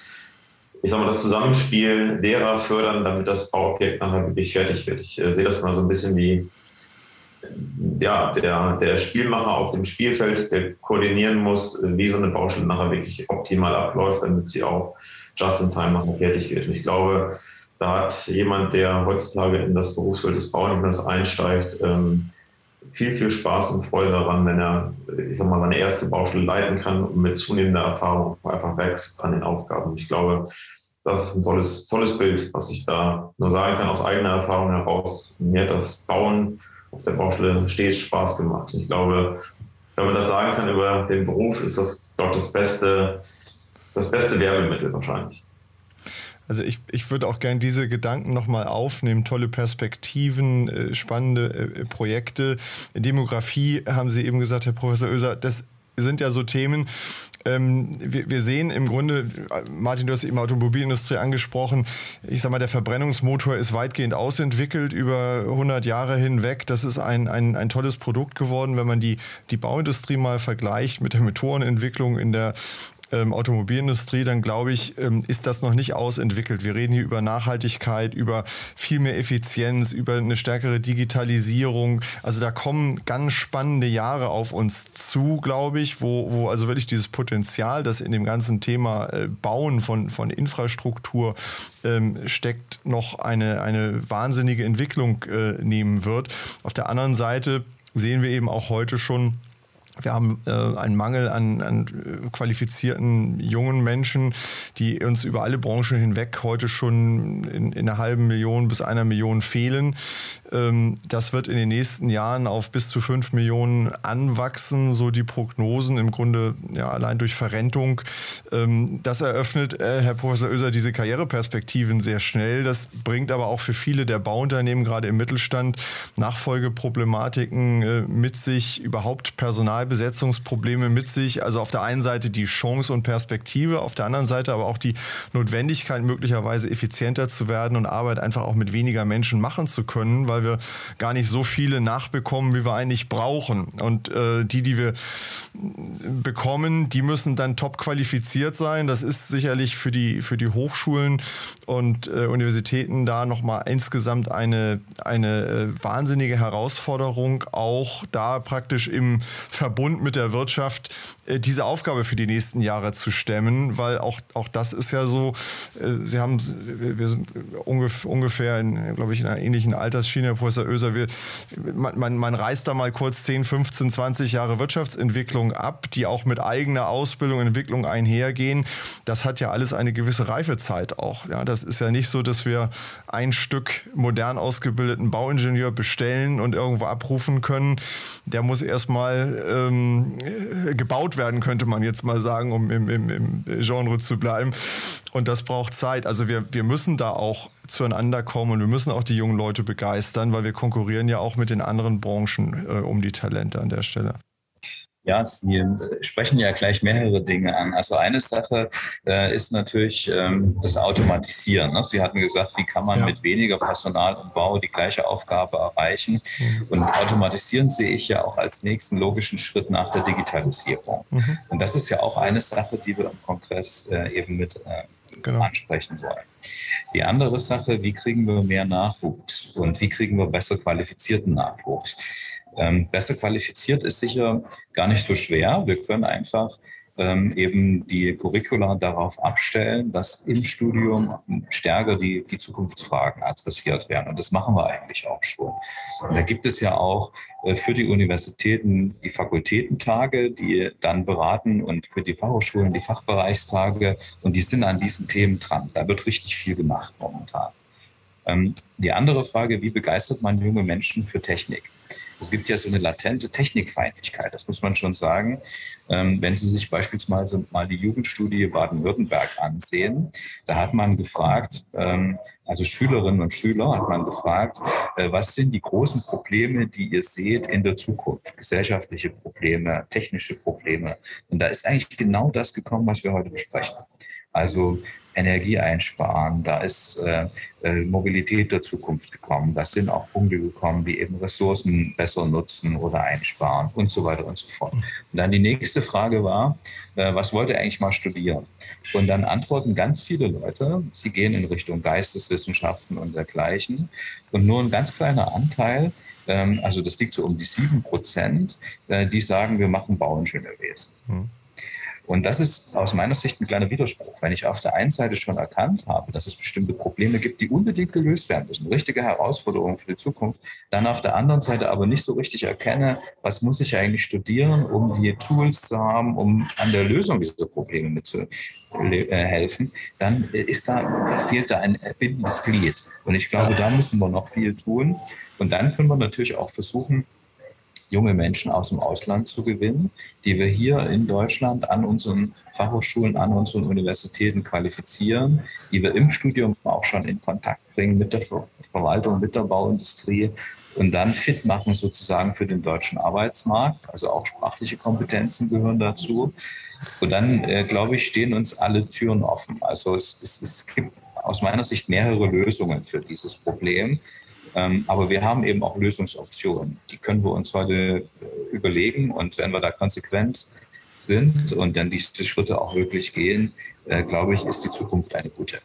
ich sage mal, das Zusammenspiel derer fördern, damit das Bauobjekt nachher wirklich fertig wird. Ich äh, sehe das mal so ein bisschen wie ja, der, der Spielmacher auf dem Spielfeld, der koordinieren muss, wie so eine Baustelle nachher wirklich optimal abläuft, damit sie auch just in time nachher fertig wird. Und ich glaube, da hat jemand, der heutzutage in das Berufsfeld des Bauunternehmens einsteigt, ähm, viel, viel Spaß und Freude daran, wenn er, ich sag mal, seine erste Baustelle leiten kann und mit zunehmender Erfahrung einfach wächst an den Aufgaben. Ich glaube, das ist ein tolles, tolles Bild, was ich da nur sagen kann aus eigener Erfahrung heraus. Mir hat das Bauen auf der Baustelle stets Spaß gemacht. Ich glaube, wenn man das sagen kann über den Beruf, ist das, glaube das beste, das beste Werbemittel wahrscheinlich. Also ich, ich würde auch gerne diese Gedanken nochmal aufnehmen. Tolle Perspektiven, äh, spannende äh, Projekte. Demografie haben Sie eben gesagt, Herr Professor Oeser, das sind ja so Themen, ähm, wir, wir, sehen im Grunde, Martin, du hast eben Automobilindustrie angesprochen, ich sag mal, der Verbrennungsmotor ist weitgehend ausentwickelt über 100 Jahre hinweg. Das ist ein, ein, ein tolles Produkt geworden, wenn man die, die Bauindustrie mal vergleicht mit der Motorenentwicklung in der ähm, Automobilindustrie, dann glaube ich, ähm, ist das noch nicht ausentwickelt. Wir reden hier über Nachhaltigkeit, über viel mehr Effizienz, über eine stärkere Digitalisierung. Also da kommen ganz spannende Jahre auf uns zu, glaube ich, wo, wo also wirklich dieses Potenzial, das in dem ganzen Thema äh, Bauen von, von Infrastruktur ähm, steckt, noch eine, eine wahnsinnige Entwicklung äh, nehmen wird. Auf der anderen Seite sehen wir eben auch heute schon, wir haben äh, einen Mangel an, an, qualifizierten jungen Menschen, die uns über alle Branchen hinweg heute schon in, in einer halben Million bis einer Million fehlen. Ähm, das wird in den nächsten Jahren auf bis zu fünf Millionen anwachsen, so die Prognosen im Grunde ja, allein durch Verrentung. Ähm, das eröffnet, äh, Herr Professor Oeser, diese Karriereperspektiven sehr schnell. Das bringt aber auch für viele der Bauunternehmen, gerade im Mittelstand, Nachfolgeproblematiken äh, mit sich, überhaupt Personalbesetzungsprobleme mit sich. Also auf der einen Seite die Chance und Perspektive, auf der anderen Seite aber auch die Notwendigkeit, möglicherweise effizienter zu werden und Arbeit einfach auch mit weniger Menschen machen zu können, weil wir gar nicht so viele nachbekommen, wie wir eigentlich brauchen. Und äh, die, die wir bekommen, die müssen dann top qualifiziert sein. Das ist sicherlich für die, für die Hochschulen und äh, Universitäten da nochmal insgesamt eine, eine äh, wahnsinnige Herausforderung, auch da praktisch im Verbund mit der Wirtschaft diese Aufgabe für die nächsten Jahre zu stemmen, weil auch, auch das ist ja so, äh, Sie haben, wir sind ungefähr, in, glaube ich, in einer ähnlichen Altersschiene Herr Professor Oeser, wir, man, man, man reißt da mal kurz 10, 15, 20 Jahre Wirtschaftsentwicklung ab, die auch mit eigener Ausbildung und Entwicklung einhergehen. Das hat ja alles eine gewisse Reifezeit auch. Ja, das ist ja nicht so, dass wir ein Stück modern ausgebildeten Bauingenieur bestellen und irgendwo abrufen können. Der muss erstmal ähm, gebaut werden, könnte man jetzt mal sagen, um im, im, im Genre zu bleiben. Und das braucht Zeit. Also wir, wir müssen da auch zueinander kommen und wir müssen auch die jungen Leute begeistern, weil wir konkurrieren ja auch mit den anderen Branchen äh, um die Talente an der Stelle. Ja, Sie sprechen ja gleich mehrere Dinge an. Also eine Sache äh, ist natürlich ähm, das Automatisieren. Ne? Sie hatten gesagt, wie kann man ja. mit weniger Personal und Bau die gleiche Aufgabe erreichen? Mhm. Und Automatisieren sehe ich ja auch als nächsten logischen Schritt nach der Digitalisierung. Mhm. Und das ist ja auch eine Sache, die wir im Kongress äh, eben mit äh, genau. ansprechen wollen. Die andere Sache, wie kriegen wir mehr Nachwuchs und wie kriegen wir besser qualifizierten Nachwuchs? Ähm, besser qualifiziert ist sicher gar nicht so schwer. Wir können einfach ähm, eben die Curricula darauf abstellen, dass im Studium stärker die, die Zukunftsfragen adressiert werden. Und das machen wir eigentlich auch schon. Und da gibt es ja auch äh, für die Universitäten die Fakultätentage, die dann beraten und für die Fachhochschulen die Fachbereichstage. Und die sind an diesen Themen dran. Da wird richtig viel gemacht momentan. Ähm, die andere Frage, wie begeistert man junge Menschen für Technik? Es gibt ja so eine latente Technikfeindlichkeit, das muss man schon sagen. Ähm, wenn Sie sich beispielsweise mal die Jugendstudie Baden-Württemberg ansehen, da hat man gefragt, ähm, also Schülerinnen und Schüler hat man gefragt, äh, was sind die großen Probleme, die ihr seht in der Zukunft? Gesellschaftliche Probleme, technische Probleme. Und da ist eigentlich genau das gekommen, was wir heute besprechen. Also Energie einsparen, da ist äh, äh, Mobilität der Zukunft gekommen, da sind auch Punkte gekommen, wie eben Ressourcen besser nutzen oder einsparen und so weiter und so fort. Und dann die nächste Frage war, äh, was wollt ihr eigentlich mal studieren? Und dann antworten ganz viele Leute, sie gehen in Richtung Geisteswissenschaften und dergleichen. Und nur ein ganz kleiner Anteil, ähm, also das liegt so um die sieben Prozent, äh, die sagen, wir machen Bauingenieurwesen. Hm. Und das ist aus meiner Sicht ein kleiner Widerspruch. Wenn ich auf der einen Seite schon erkannt habe, dass es bestimmte Probleme gibt, die unbedingt gelöst werden müssen, richtige Herausforderungen für die Zukunft, dann auf der anderen Seite aber nicht so richtig erkenne, was muss ich eigentlich studieren, um die Tools zu haben, um an der Lösung dieser Probleme mitzuhelfen, dann ist da, fehlt da ein bindendes Glied. Und ich glaube, da müssen wir noch viel tun. Und dann können wir natürlich auch versuchen, junge Menschen aus dem Ausland zu gewinnen, die wir hier in Deutschland an unseren Fachhochschulen, an unseren Universitäten qualifizieren, die wir im Studium auch schon in Kontakt bringen mit der Ver Verwaltung, mit der Bauindustrie und dann fit machen sozusagen für den deutschen Arbeitsmarkt. Also auch sprachliche Kompetenzen gehören dazu. Und dann, äh, glaube ich, stehen uns alle Türen offen. Also es, es, es gibt aus meiner Sicht mehrere Lösungen für dieses Problem. Ähm, aber wir haben eben auch Lösungsoptionen. Die können wir uns heute äh, überlegen. Und wenn wir da konsequent sind und dann diese Schritte auch wirklich gehen, äh, glaube ich, ist die Zukunft eine gute.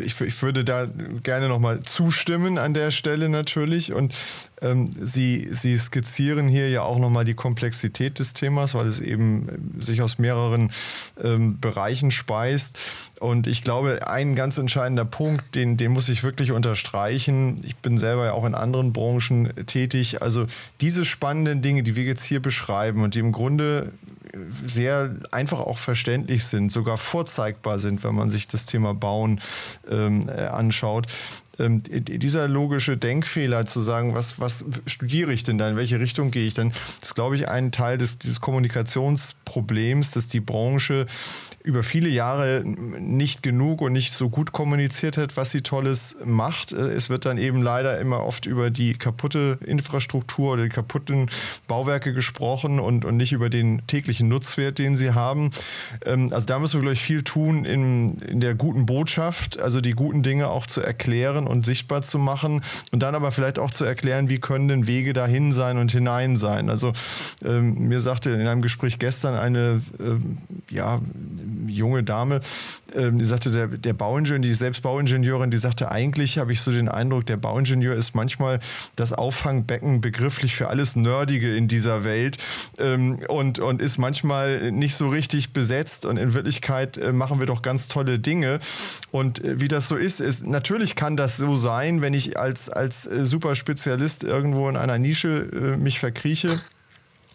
Ich, ich, würde da gerne nochmal zustimmen an der Stelle natürlich. Und ähm, Sie, Sie skizzieren hier ja auch nochmal die Komplexität des Themas, weil es eben äh, sich aus mehreren ähm, Bereichen speist. Und ich glaube, ein ganz entscheidender Punkt, den, den muss ich wirklich unterstreichen. Ich bin selber ja auch in anderen Branchen tätig. Also diese spannenden Dinge, die wir jetzt hier beschreiben und die im Grunde sehr einfach auch verständlich sind, sogar vorzeigbar sind, wenn man sich das Thema Bauen ähm, äh, anschaut. Ähm, dieser logische Denkfehler zu sagen, was, was studiere ich denn da, in welche Richtung gehe ich denn, ist, glaube ich, ein Teil des, dieses Kommunikationsproblems, dass die Branche über viele Jahre nicht genug und nicht so gut kommuniziert hat, was sie Tolles macht. Äh, es wird dann eben leider immer oft über die kaputte Infrastruktur oder die kaputten Bauwerke gesprochen und, und nicht über den täglichen Nutzwert, den sie haben. Ähm, also da müssen wir, glaube ich, viel tun in, in der guten Botschaft, also die guten Dinge auch zu erklären und sichtbar zu machen und dann aber vielleicht auch zu erklären, wie können denn Wege dahin sein und hinein sein. Also ähm, mir sagte in einem Gespräch gestern eine, ähm, ja, junge Dame, ähm, die sagte, der, der Bauingenieur, die selbst Bauingenieurin, die sagte, eigentlich habe ich so den Eindruck, der Bauingenieur ist manchmal das Auffangbecken begrifflich für alles Nerdige in dieser Welt ähm, und, und ist manchmal nicht so richtig besetzt und in Wirklichkeit äh, machen wir doch ganz tolle Dinge. Und äh, wie das so ist, ist, natürlich kann das so sein, wenn ich als, als äh, Superspezialist irgendwo in einer Nische äh, mich verkrieche.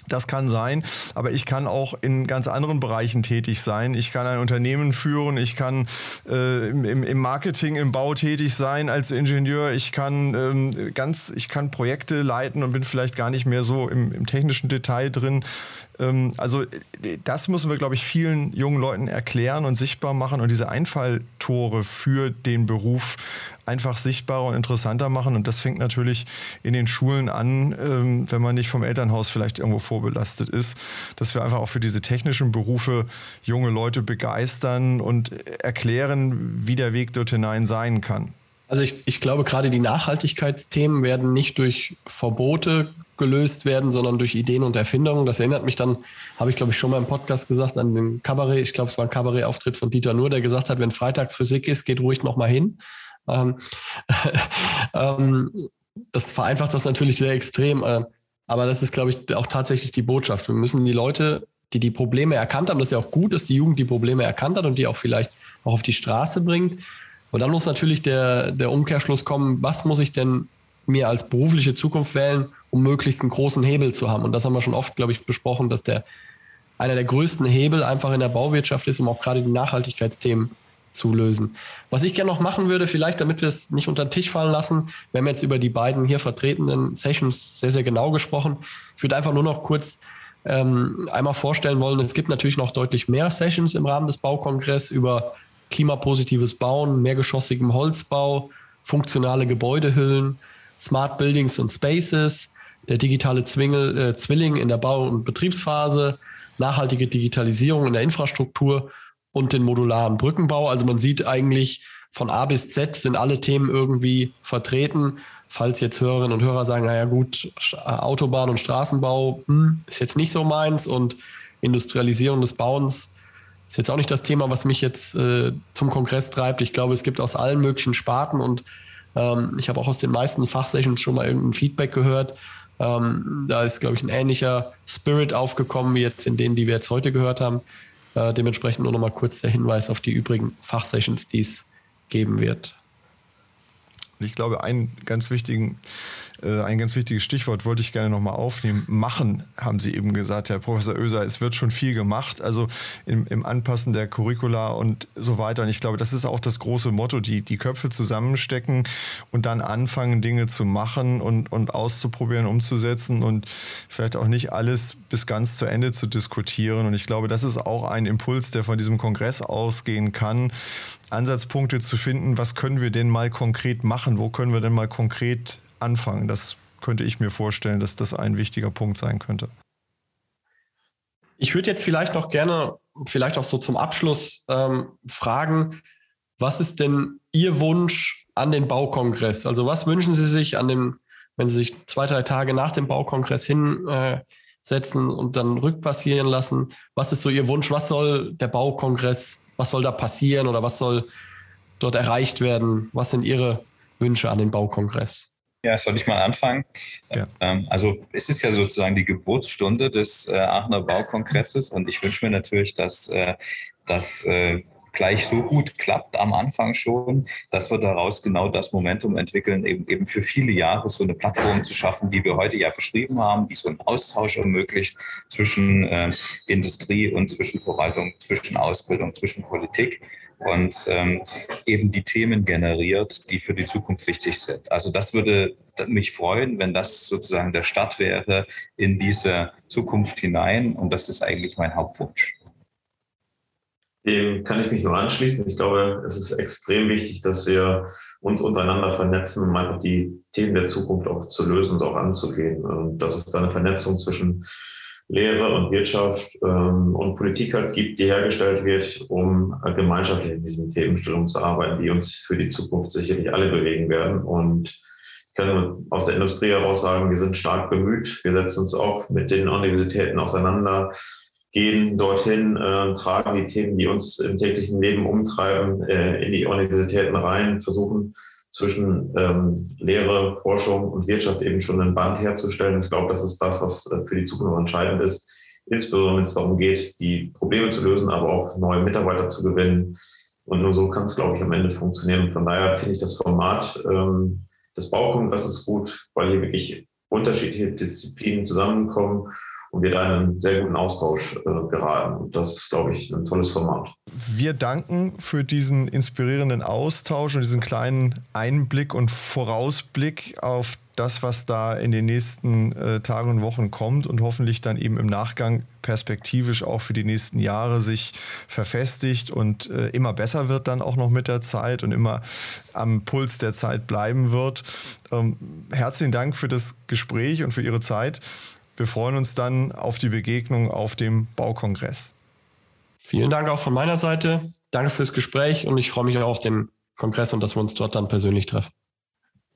Das kann sein, aber ich kann auch in ganz anderen Bereichen tätig sein. Ich kann ein Unternehmen führen, ich kann äh, im, im, Marketing, im Bau tätig sein als Ingenieur, ich kann ähm, ganz, ich kann Projekte leiten und bin vielleicht gar nicht mehr so im, im technischen Detail drin. Ähm, also das müssen wir, glaube ich, vielen jungen Leuten erklären und sichtbar machen und diese Einfalltore für den Beruf einfach sichtbarer und interessanter machen. Und das fängt natürlich in den Schulen an, ähm, wenn man nicht vom Elternhaus vielleicht irgendwo vorbelastet ist, dass wir einfach auch für diese technischen Berufe junge Leute begeistern und erklären, wie der Weg dort hinein sein kann. Also ich, ich glaube, gerade die Nachhaltigkeitsthemen werden nicht durch Verbote gelöst werden, sondern durch Ideen und Erfindungen. Das erinnert mich dann, habe ich glaube ich schon mal im Podcast gesagt, an den Kabarett. Ich glaube, es war ein Kabarettauftritt von Dieter Nur, der gesagt hat, wenn Freitags Physik ist, geht ruhig noch mal hin. Ähm, ähm, das vereinfacht das natürlich sehr extrem. Äh, aber das ist, glaube ich, auch tatsächlich die Botschaft. Wir müssen die Leute, die die Probleme erkannt haben, das ist ja auch gut, dass die Jugend die Probleme erkannt hat und die auch vielleicht auch auf die Straße bringt. Und dann muss natürlich der, der Umkehrschluss kommen, was muss ich denn mir als berufliche Zukunft wählen, um möglichst einen großen Hebel zu haben. Und das haben wir schon oft, glaube ich, besprochen, dass der einer der größten Hebel einfach in der Bauwirtschaft ist, um auch gerade die Nachhaltigkeitsthemen zu lösen. Was ich gerne noch machen würde, vielleicht damit wir es nicht unter den Tisch fallen lassen, wir haben jetzt über die beiden hier vertretenen Sessions sehr, sehr genau gesprochen. Ich würde einfach nur noch kurz ähm, einmal vorstellen wollen, es gibt natürlich noch deutlich mehr Sessions im Rahmen des Baukongresses über klimapositives Bauen, mehrgeschossigem Holzbau, funktionale Gebäudehüllen, Smart Buildings und Spaces, der digitale Zwingel, äh, Zwilling in der Bau- und Betriebsphase, nachhaltige Digitalisierung in der Infrastruktur und den modularen Brückenbau. Also man sieht eigentlich von A bis Z sind alle Themen irgendwie vertreten. Falls jetzt Hörerinnen und Hörer sagen, naja gut, Autobahn und Straßenbau hm, ist jetzt nicht so meins und Industrialisierung des Bauens ist jetzt auch nicht das Thema, was mich jetzt äh, zum Kongress treibt. Ich glaube, es gibt aus allen möglichen Sparten und ähm, ich habe auch aus den meisten Fachsessions schon mal irgendein Feedback gehört. Ähm, da ist, glaube ich, ein ähnlicher Spirit aufgekommen wie jetzt in denen, die wir jetzt heute gehört haben. Äh, dementsprechend nur noch mal kurz der Hinweis auf die übrigen Fachsessions, die es geben wird. ich glaube, einen ganz wichtigen äh, ein ganz wichtiges Stichwort wollte ich gerne nochmal aufnehmen. Machen, haben Sie eben gesagt, Herr Professor Oeser. Es wird schon viel gemacht, also im, im Anpassen der Curricula und so weiter. Und ich glaube, das ist auch das große Motto, die, die Köpfe zusammenstecken und dann anfangen, Dinge zu machen und, und auszuprobieren, umzusetzen und vielleicht auch nicht alles bis ganz zu Ende zu diskutieren. Und ich glaube, das ist auch ein Impuls, der von diesem Kongress ausgehen kann, Ansatzpunkte zu finden, was können wir denn mal konkret machen, wo können wir denn mal konkret anfangen. Das könnte ich mir vorstellen, dass das ein wichtiger Punkt sein könnte. Ich würde jetzt vielleicht noch gerne, vielleicht auch so zum Abschluss ähm, fragen, was ist denn Ihr Wunsch an den Baukongress? Also was wünschen Sie sich an dem, wenn Sie sich zwei, drei Tage nach dem Baukongress hinsetzen und dann rückpassieren lassen? Was ist so Ihr Wunsch? Was soll der Baukongress, was soll da passieren oder was soll dort erreicht werden? Was sind Ihre Wünsche an den Baukongress? Ja, soll ich mal anfangen? Ja. Ähm, also es ist ja sozusagen die Geburtsstunde des äh, Aachener Baukongresses und ich wünsche mir natürlich, dass äh, das äh, gleich so gut klappt am Anfang schon, dass wir daraus genau das Momentum entwickeln, eben, eben für viele Jahre so eine Plattform zu schaffen, die wir heute ja beschrieben haben, die so einen Austausch ermöglicht zwischen äh, Industrie und zwischen Verwaltung, zwischen Ausbildung, zwischen Politik und ähm, eben die Themen generiert, die für die Zukunft wichtig sind. Also das würde mich freuen, wenn das sozusagen der Start wäre in diese Zukunft hinein. Und das ist eigentlich mein Hauptwunsch. Dem kann ich mich nur anschließen. Ich glaube, es ist extrem wichtig, dass wir uns untereinander vernetzen, um einfach die Themen der Zukunft auch zu lösen und auch anzugehen. Und dass es da eine Vernetzung zwischen Lehre und Wirtschaft ähm, und Politik halt gibt, die hergestellt wird, um äh, gemeinschaftlich in diesen Themenstellungen zu arbeiten, die uns für die Zukunft sicherlich alle bewegen werden. Und ich kann aus der Industrie heraus sagen, wir sind stark bemüht. Wir setzen uns auch mit den Universitäten auseinander, gehen dorthin, äh, tragen die Themen, die uns im täglichen Leben umtreiben, äh, in die Universitäten rein, versuchen zwischen ähm, Lehre, Forschung und Wirtschaft eben schon ein Band herzustellen. Ich glaube, das ist das, was äh, für die Zukunft entscheidend ist, insbesondere wenn es darum geht, die Probleme zu lösen, aber auch neue Mitarbeiter zu gewinnen. Und nur so kann es, glaube ich, am Ende funktionieren. Von daher finde ich das Format ähm, des Baukongresses gut, weil hier wirklich unterschiedliche Disziplinen zusammenkommen und wir da in einen sehr guten Austausch äh, geraten. Und das ist, glaube ich, ein tolles Format. Wir danken für diesen inspirierenden Austausch und diesen kleinen Einblick und Vorausblick auf das, was da in den nächsten äh, Tagen und Wochen kommt und hoffentlich dann eben im Nachgang perspektivisch auch für die nächsten Jahre sich verfestigt und äh, immer besser wird dann auch noch mit der Zeit und immer am Puls der Zeit bleiben wird. Ähm, herzlichen Dank für das Gespräch und für Ihre Zeit. Wir freuen uns dann auf die Begegnung auf dem Baukongress. Vielen Dank auch von meiner Seite. Danke fürs Gespräch und ich freue mich auch auf den Kongress und dass wir uns dort dann persönlich treffen.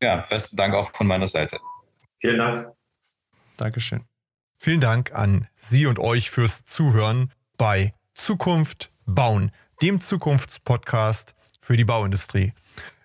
Ja, besten Dank auch von meiner Seite. Vielen Dank. Dankeschön. Vielen Dank an Sie und euch fürs Zuhören bei Zukunft bauen, dem Zukunftspodcast für die Bauindustrie.